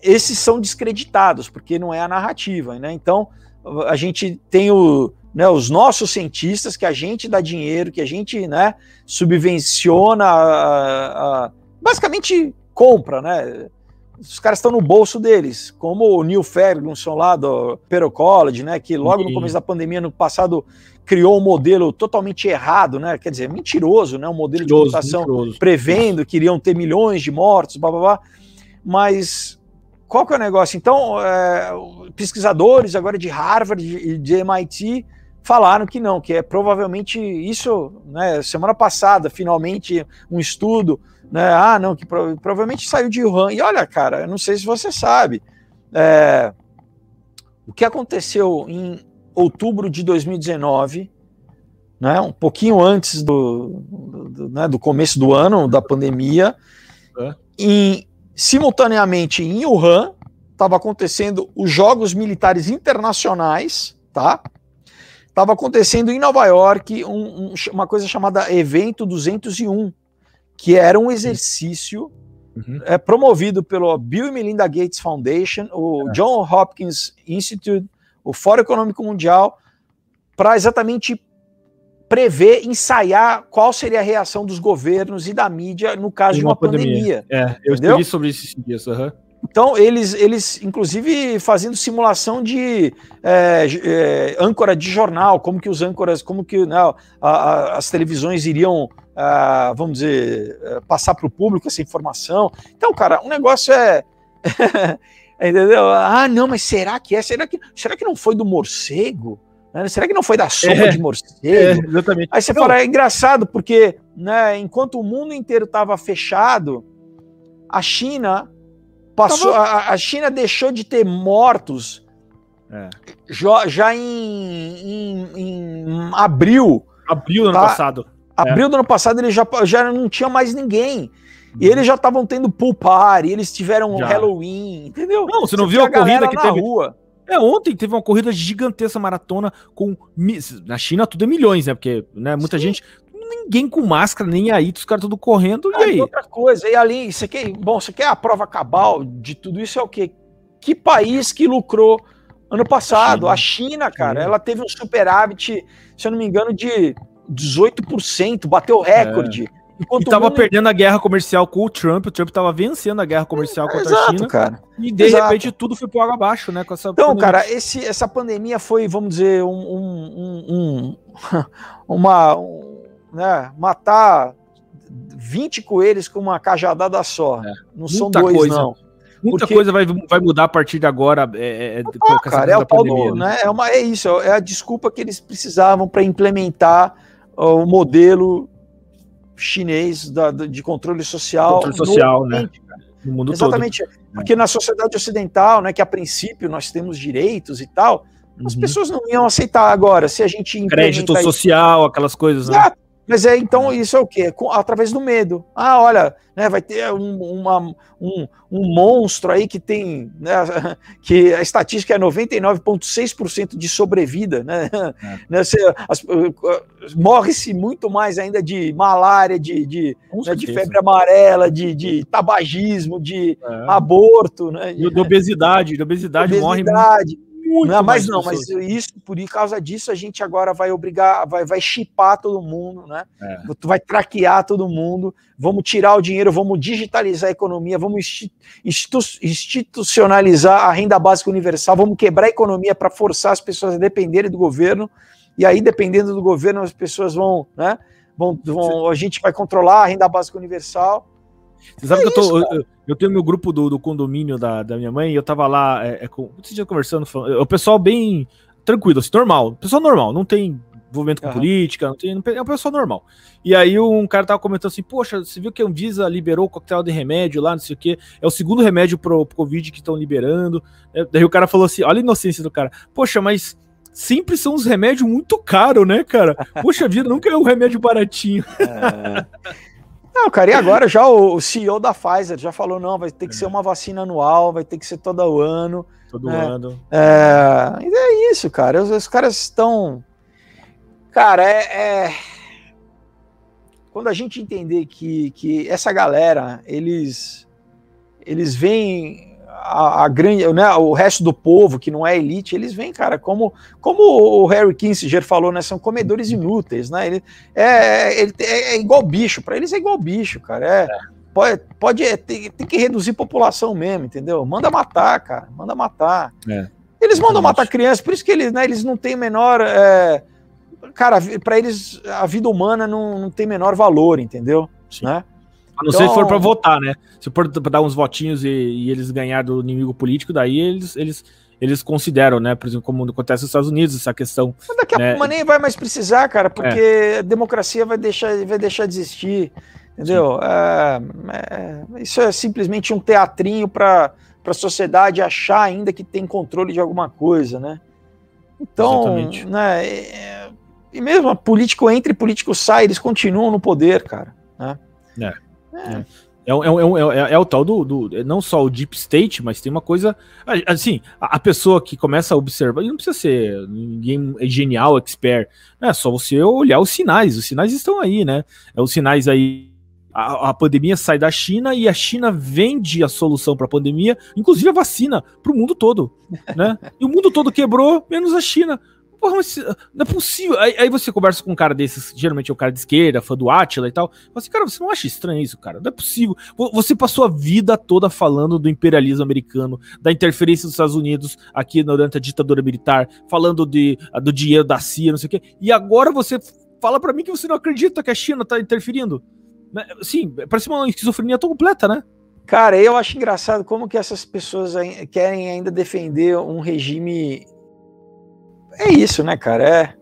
esses são descreditados porque não é a narrativa, né? Então a gente tem o né, os nossos cientistas, que a gente dá dinheiro, que a gente né, subvenciona, a, a, basicamente compra, né? Os caras estão no bolso deles, como o Neil Ferguson lá do Pero College, né, que logo no começo da pandemia, no passado, criou um modelo totalmente errado, né, quer dizer, mentiroso, né, um modelo mentiroso, de computação mentiroso. prevendo que iriam ter milhões de mortos, blá, blá, blá. mas qual que é o negócio? Então, é, pesquisadores agora de Harvard e de MIT falaram que não, que é provavelmente isso, né, semana passada, finalmente um estudo, né, ah, não, que pro, provavelmente saiu de Wuhan. E olha, cara, eu não sei se você sabe, é, o que aconteceu em outubro de 2019, né, um pouquinho antes do, do, né, do começo do ano, da pandemia, é. em, simultaneamente em Wuhan, estava acontecendo os Jogos Militares Internacionais, tá? estava acontecendo em Nova York um, um, uma coisa chamada Evento 201, que era um exercício uhum. é, promovido pelo Bill e Melinda Gates Foundation, o é. John Hopkins Institute, o Fórum Econômico Mundial, para exatamente prever, ensaiar qual seria a reação dos governos e da mídia no caso de uma, uma pandemia. pandemia. É, eu escrevi sobre isso esses dias. Uhum. Então, eles, eles, inclusive, fazendo simulação de é, é, âncora de jornal, como que os âncoras, como que né, a, a, as televisões iriam, a, ah, vamos dizer, é, passar para o público essa informação. Então, cara, o negócio é. entendeu? Ah, não, mas será que é? Será que, será que não foi do morcego? Né? Será que não foi da sopa é, de morcego? É, exatamente. Aí você não. fala, é engraçado, porque né, enquanto o mundo inteiro estava fechado, a China Passou, a, a, China deixou de ter mortos é. já, já em, em, em, abril. Abril do tá? ano passado. Abril é. do ano passado ele já, já não tinha mais ninguém. E eles já estavam tendo pool party, eles tiveram já. Halloween, entendeu? Não, você não você viu a corrida que teve? Rua. É, ontem teve uma corrida gigantesca maratona com. Na China tudo é milhões, né? Porque né, muita Sim. gente ninguém com máscara, nem aí, os caras tudo correndo, e aí? Outra coisa, e ali, você quer, bom, você quer a prova cabal de tudo isso é o quê? Que país que lucrou ano passado? A China, a China cara, ela teve um superávit, se eu não me engano, de 18%, bateu recorde. É. Enquanto e tava mundo... perdendo a guerra comercial com o Trump, o Trump tava vencendo a guerra comercial contra Exato, a China. Cara. E de Exato. repente tudo foi pro água abaixo, né? Com essa então, pandemia. cara, esse, essa pandemia foi, vamos dizer, um, um, um, uma, né, matar 20 coelhos com uma cajadada só. É. Não são dois, coisa. não. Muita Porque... coisa vai, vai mudar a partir de agora. É, é, ah, cara, é, o pandemia, do, né? é, uma, é isso, é a desculpa que eles precisavam para implementar o modelo chinês da, de controle social. Controle social, no, né? No mundo Exatamente. todo. Exatamente. Porque na sociedade ocidental, né, que a princípio nós temos direitos e tal, as uhum. pessoas não iam aceitar agora. Se a gente. Crédito social, isso, aquelas coisas, né? Exato. Mas é então isso é o quê? Através do medo. Ah, olha, né, vai ter um, uma, um, um monstro aí que tem, né, que a estatística é 99,6% de sobrevida, né? É. né Morre-se muito mais ainda de malária, de, de, né, de febre amarela, de, de tabagismo, de é. aborto, né? De obesidade, de obesidade, obesidade morre muito não, mas não, mas isso, por causa disso, a gente agora vai obrigar, vai, vai chipar todo mundo, né? É. Tu vai traquear todo mundo, vamos tirar o dinheiro, vamos digitalizar a economia, vamos institu institucionalizar a renda básica universal, vamos quebrar a economia para forçar as pessoas a dependerem do governo, e aí, dependendo do governo, as pessoas vão, né? Vão, vão, a gente vai controlar a renda básica universal. Você sabe é que eu tô. eu, eu, tenho meu grupo do, do condomínio da, da minha mãe e eu tava lá é, é, com. Dia conversando, falando, o pessoal bem tranquilo, assim, normal. Pessoal normal, não tem envolvimento com uhum. política, não tem, não, é um pessoal normal. E aí um cara tava comentando assim, poxa, você viu que a Anvisa liberou o coquetel de remédio lá, não sei o quê, é o segundo remédio pro, pro Covid que estão liberando. É, daí o cara falou assim, olha a inocência do cara, poxa, mas sempre são uns remédios muito caros, né, cara? Poxa vida, nunca é um remédio baratinho. É. Não, cara, e agora já o CEO da Pfizer já falou: não, vai ter que é. ser uma vacina anual, vai ter que ser todo ano. Todo né? ano. É, é isso, cara. Os, os caras estão. Cara, é, é, Quando a gente entender que, que essa galera, eles. Eles vêm a, a, grande, né, o resto do povo que não é elite, eles vêm, cara, como, como o Harry Kissinger falou, né, são comedores inúteis, né? Ele é, ele é, é igual bicho, para eles é igual bicho, cara. É, é. Pode, pode é, tem, tem, que reduzir população mesmo, entendeu? Manda matar, cara, manda matar. É. Eles mandam matar crianças, por isso que eles, né, eles não têm menor. É, cara, para eles a vida humana não, não tem menor valor, entendeu? Sim. Né? A não então, ser se for para votar, né? Se for para dar uns votinhos e, e, eles ganhar do inimigo político, daí eles, eles, eles consideram, né? Por exemplo, como acontece nos Estados Unidos, essa questão. Mas daqui a né? pouco nem vai mais precisar, cara, porque é. a democracia vai deixar, vai deixar de existir. Entendeu? É, é, isso é simplesmente um teatrinho para a sociedade achar ainda que tem controle de alguma coisa, né? Então, Exatamente. né? É, e mesmo político entra e político sai, eles continuam no poder, cara. Né? É. É. É, é, é, é, o tal do, do, Não só o deep state, mas tem uma coisa. Assim, a, a, pessoa que começa a observar. Não precisa ser ninguém genial, expert. É só você olhar os sinais. Os sinais estão aí, né? É os sinais aí a, a pandemia sai da China e a China vende a solução para a pandemia, inclusive a vacina, para o mundo todo, né? E o mundo todo quebrou, menos a China. Porra, mas não é possível. Aí, aí, você conversa com um cara desses, geralmente é um cara de esquerda, fã do Atila e tal. Fala assim, cara, você não acha estranho isso, cara? Não é possível. Você passou a vida toda falando do imperialismo americano, da interferência dos Estados Unidos aqui durante a ditadura militar, falando de, do dinheiro da CIA, não sei o quê. E agora você fala para mim que você não acredita que a China tá interferindo. Né, sim, parece uma esquizofrenia tão completa, né? Cara, eu acho engraçado como que essas pessoas querem ainda defender um regime. É isso, né, cara? É,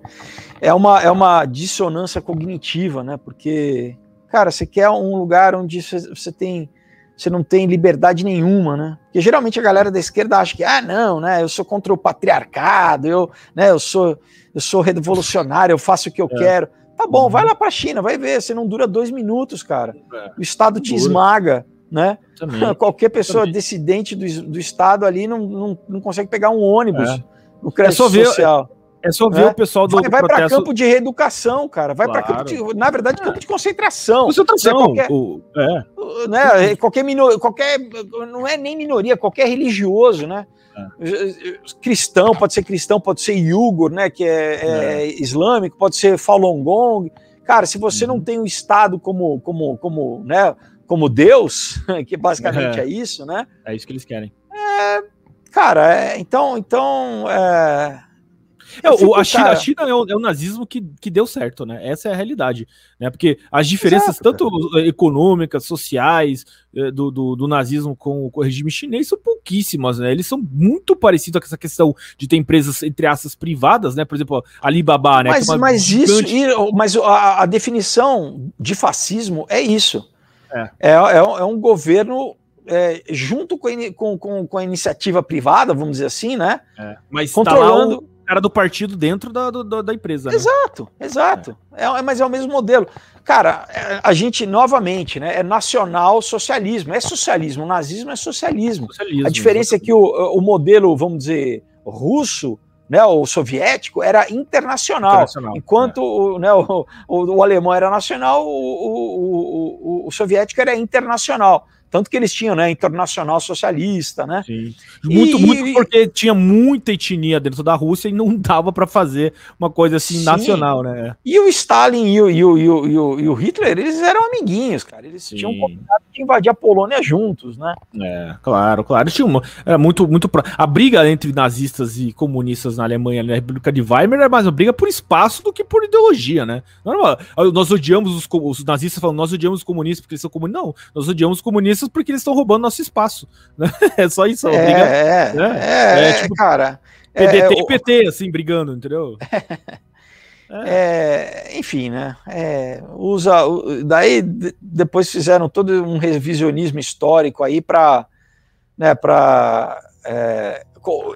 é, uma, é uma dissonância cognitiva, né? Porque, cara, você quer um lugar onde você tem você não tem liberdade nenhuma, né? Porque geralmente a galera da esquerda acha que, ah, não, né? Eu sou contra o patriarcado, eu, né? Eu sou, eu sou revolucionário, eu faço o que eu é. quero. Tá bom, uhum. vai lá para a China, vai ver, você não dura dois minutos, cara. É. O Estado te esmaga, né? Também. Qualquer pessoa Também. dissidente do, do Estado ali não, não, não consegue pegar um ônibus é. No crédito é ver, social. É, só ver é. o pessoal do Vai, vai para campo de reeducação, cara. Vai claro. para campo de, na verdade, campo de concentração. Concentração. Qualquer, o, é. né, qualquer, minor, qualquer, não é nem minoria, qualquer religioso, né? É. Cristão, pode ser cristão, pode ser Yugur, né, que é, é, é. islâmico, pode ser Falun Gong. Cara, se você uhum. não tem o Estado como, como, como, né, como Deus, que basicamente é. é isso, né? É isso que eles querem. É, cara, é, então, então é, é, o, a, China, a China é o, é o, nazismo que, que deu certo, né? Essa é a realidade. Né? Porque as diferenças, Exato, tanto econômicas, sociais, eh, do, do, do, nazismo com o regime chinês são pouquíssimas, né? Eles são muito parecidos com essa questão de ter empresas, entre aspas, privadas, né? Por exemplo, a Alibaba, né? Mas, é mas gigante... isso, mas a, a, definição de fascismo é isso. É, é, é, é um governo é, junto com, com, com, a iniciativa privada, vamos dizer assim, né? É, mas controlando. Tá cara do partido dentro da, do, da empresa. Né? Exato, exato. É. É, mas é o mesmo modelo. Cara, é, a gente, novamente, né, é nacional socialismo. É socialismo. O nazismo é socialismo. socialismo a diferença exatamente. é que o, o modelo, vamos dizer, russo, né, o soviético, era internacional. internacional enquanto é. o, né, o, o, o, alemão era nacional, o, o, soviético era internacional. Tanto que eles tinham, né, internacional socialista, né? Sim. Muito, e, muito porque tinha muita etnia dentro da Rússia e não dava para fazer uma coisa assim sim. nacional, né? E o Stalin e o, e, o, e, o, e o Hitler, eles eram amiguinhos, cara. Eles sim. tinham combinado de invadir a Polônia juntos, né? É, claro, claro. Tinha uma, era muito, muito. A briga entre nazistas e comunistas na Alemanha, na República de Weimar, era mais uma briga por espaço do que por ideologia, né? Não, nós odiamos os, os nazistas falando, nós odiamos os comunistas porque eles são comunistas. Não, nós odiamos os comunistas porque eles estão roubando nosso espaço. Né? É só isso. É, briga, é, né? é, é, tipo, cara. PDT é, e PT, assim, brigando, entendeu? É, enfim, né? É, usa, daí depois fizeram todo um revisionismo histórico aí para, né? Para é,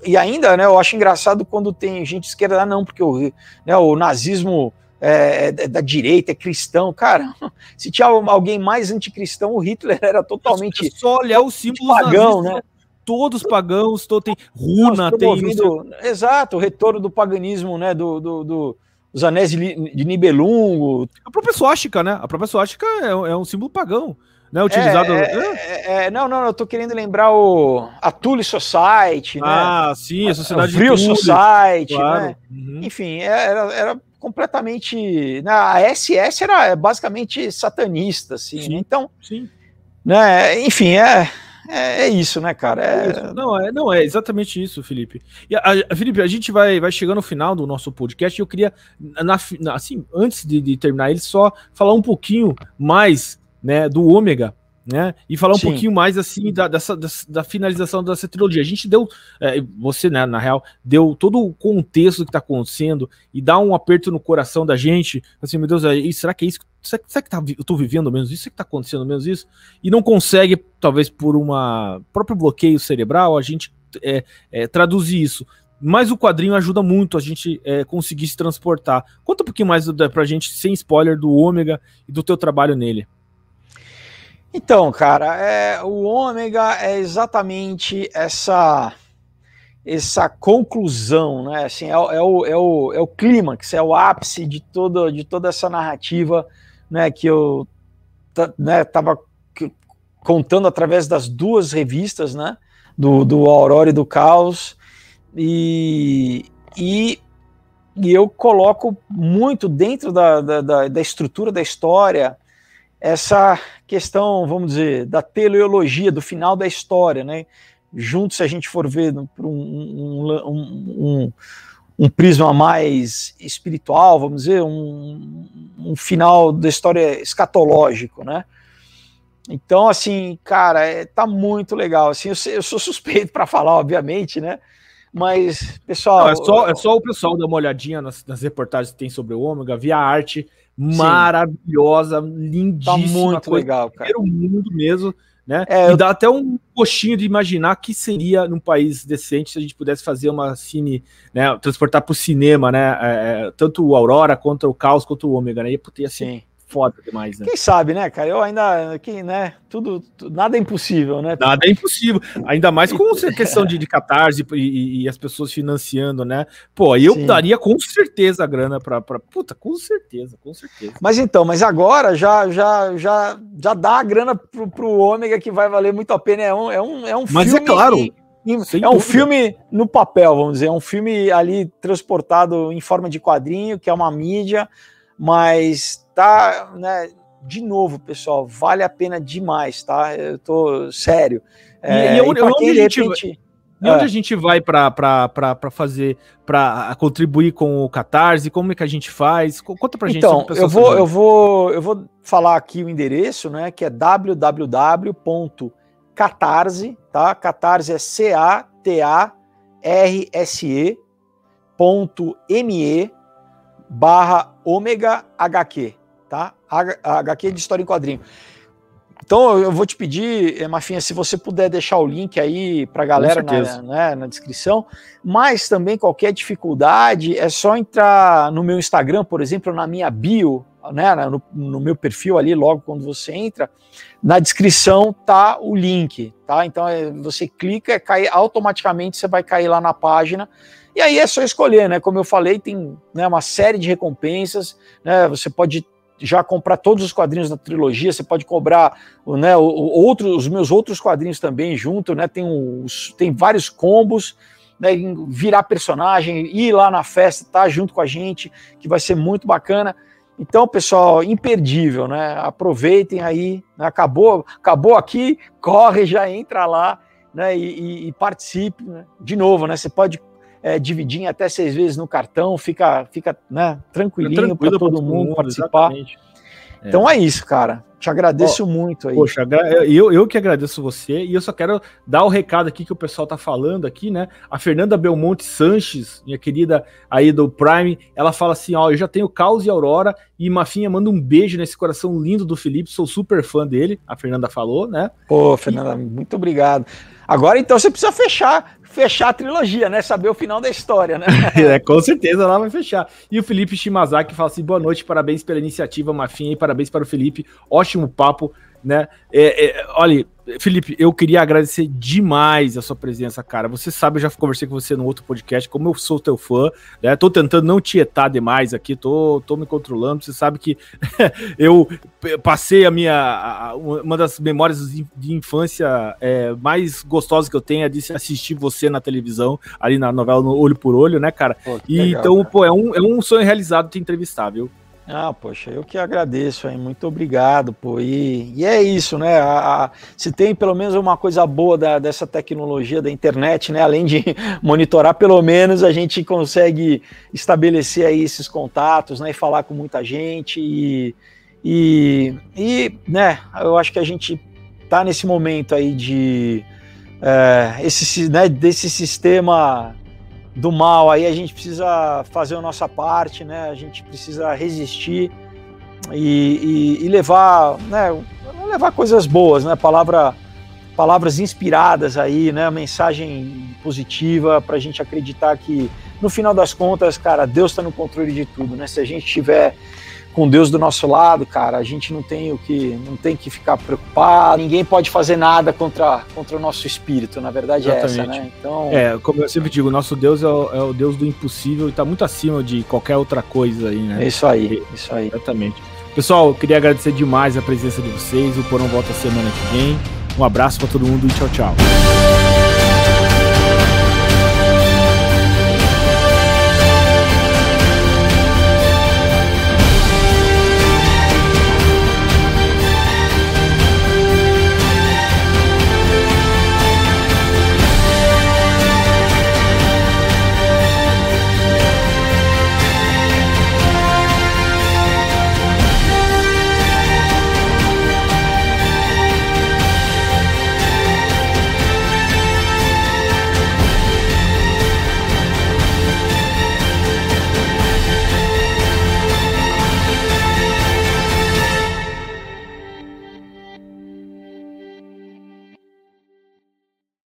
e ainda, né? Eu acho engraçado quando tem gente esquerda, ah, não, porque o, né, o nazismo é, é, da direita, é cristão. Cara, se tinha alguém mais anticristão, o Hitler era totalmente. É só olhar o símbolo pagão, né? Todos pagãos, todo, tem runa, tem. Ouvindo, exato, o retorno do paganismo, né? Do, do, do os anéis de, de Nibelungo. A própria suástica, né? A própria suástica é, é um símbolo pagão. Né, utilizado. É, é, é, não, não, eu tô querendo lembrar o a Society, né? Ah, sim, a Sociedade a Society, claro. né? Uhum. Enfim, era, era completamente. Né, a SS era basicamente satanista, assim. Sim? Então, sim. Né, enfim, é, é, é, isso, né, cara? É... é não, é, não, é exatamente isso, Felipe. E a, a, Felipe, a gente vai, vai chegando no final do nosso podcast e eu queria, na, na, assim, antes de, de terminar ele, só falar um pouquinho mais né, do Ômega né? E falar um Sim. pouquinho mais assim da, dessa, dessa, da finalização dessa trilogia. A gente deu, é, você, né, na real, deu todo o contexto que está acontecendo e dá um aperto no coração da gente, assim, meu Deus, é, será que é isso? Será, será que tá, eu tô vivendo menos isso? Será que tá acontecendo menos isso? E não consegue, talvez por uma próprio bloqueio cerebral, a gente é, é, traduzir isso. Mas o quadrinho ajuda muito a gente é, conseguir se transportar. Conta um pouquinho mais pra gente, sem spoiler, do Ômega e do teu trabalho nele. Então, cara, é, o ômega é exatamente essa essa conclusão, né? Assim, é, é, o, é, o, é o clímax, é o ápice de toda, de toda essa narrativa né, que eu né, tava contando através das duas revistas, né, do, do Aurora e do Caos, e, e, e eu coloco muito dentro da, da, da, da estrutura da história essa questão, vamos dizer, da teleologia, do final da história, né? Junto, se a gente for ver por um, um, um, um, prisma mais espiritual, vamos dizer, um, um final da história escatológico, né? Então, assim, cara, é, tá muito legal. Assim, eu, eu sou suspeito para falar, obviamente, né? Mas, pessoal. Não, é, só, é só o pessoal dar uma olhadinha nas, nas reportagens que tem sobre o Ômega, via arte maravilhosa, lindíssima. Tá muito legal, cara. o mundo mesmo, né? É, e dá até um coxinho de imaginar que seria num país decente se a gente pudesse fazer uma cine, né? Transportar para o cinema, né? É, é, tanto o Aurora quanto o Caos quanto o Ômega, né? Ia poder assim. Sim foda demais, né? Quem sabe, né, cara? Eu ainda, que, né, tudo, tudo, nada é impossível, né? Nada é impossível, ainda mais com essa questão de, de catarse e, e, as pessoas financiando, né? Pô, eu Sim. daria com certeza a grana pra, pra, puta, com certeza, com certeza. Mas então, mas agora já, já, já, já dá a grana pro, pro Ômega que vai valer muito a pena, é um, é um, é um mas é filme... Mas é claro... é um filme no papel, vamos dizer, é um filme ali transportado em forma de quadrinho, que é uma mídia, mas tá, né, de novo, pessoal, vale a pena demais, tá? Eu tô sério. É, e, e, onde, onde, a gente, repente, e onde é. a gente vai para fazer, para contribuir com o Catarse? Como é que a gente faz? Conta pra gente. Então, eu vou, eu vou, eu vou falar aqui o endereço, né? Que é www.catarse, tá? Catarse é C A T A R S E ponto M E barra ômega HQ, tá? HQ de história em quadrinho. Então eu vou te pedir, eh, Mafinha, se você puder deixar o link aí para a galera na, né, na, descrição, mas também qualquer dificuldade é só entrar no meu Instagram, por exemplo, na minha bio, né, no, no, meu perfil ali, logo quando você entra, na descrição tá o link, tá? Então é, você clica, cai automaticamente você vai cair lá na página e aí é só escolher, né? Como eu falei, tem né, uma série de recompensas, né? Você pode já comprar todos os quadrinhos da trilogia, você pode cobrar né, os meus outros quadrinhos também junto, né? Tem, os, tem vários combos, né, virar personagem, ir lá na festa, tá junto com a gente, que vai ser muito bacana. Então, pessoal, imperdível, né? Aproveitem aí, né? acabou, acabou aqui, corre, já entra lá, né? E, e, e participe, né? De novo, né? Você pode é, dividir em até seis vezes no cartão, fica, fica né, tranquilinho para todo mundo, mundo participar. Exatamente. Então é. é isso, cara. Te agradeço oh, muito aí. Poxa, eu, eu que agradeço você e eu só quero dar o recado aqui que o pessoal tá falando aqui, né? A Fernanda Belmonte Sanches, minha querida aí do Prime, ela fala assim: ó, eu já tenho Caos e Aurora e Mafinha manda um beijo nesse coração lindo do Felipe, sou super fã dele. A Fernanda falou, né? Pô, Fernanda, e... muito obrigado. Agora então você precisa fechar fechar a trilogia, né? Saber o final da história, né? é, com certeza ela vai fechar. E o Felipe Shimazaki fala assim: boa noite, parabéns pela iniciativa, Mafinha, e parabéns para o Felipe. Ótimo papo, né? É, é, olha, Felipe, eu queria agradecer demais a sua presença, cara. Você sabe, eu já conversei com você no outro podcast, como eu sou teu fã, né? Tô tentando não tietar demais aqui, tô, tô me controlando. Você sabe que eu passei a minha. A, uma das memórias de infância é, mais gostosas que eu tenho é de assistir você na televisão, ali na novela no Olho por Olho, né, cara? Pô, e legal, então, cara. pô, é um, é um sonho realizado te entrevistar, viu? Ah, poxa, eu que agradeço, hein? muito obrigado, pô. E, e é isso, né? A, a, se tem pelo menos uma coisa boa da, dessa tecnologia da internet, né? Além de monitorar, pelo menos a gente consegue estabelecer aí esses contatos, né? E falar com muita gente e, e, e né? Eu acho que a gente tá nesse momento aí de é, esse, né, desse sistema do mal, aí a gente precisa fazer a nossa parte, né? A gente precisa resistir e, e, e levar, né? Levar coisas boas, né? Palavra, palavras inspiradas aí, né? Mensagem positiva para a gente acreditar que no final das contas, cara, Deus está no controle de tudo, né? Se a gente tiver com Deus do nosso lado, cara, a gente não tem o que não tem que ficar preocupado. Ninguém pode fazer nada contra, contra o nosso espírito. Na verdade Exatamente. é essa, né? Então, é como eu sempre digo, nosso Deus é o, é o Deus do impossível e está muito acima de qualquer outra coisa aí, né? É isso aí, isso aí. Exatamente. Pessoal, queria agradecer demais a presença de vocês. O Porão volta semana que vem. Um abraço para todo mundo e tchau, tchau.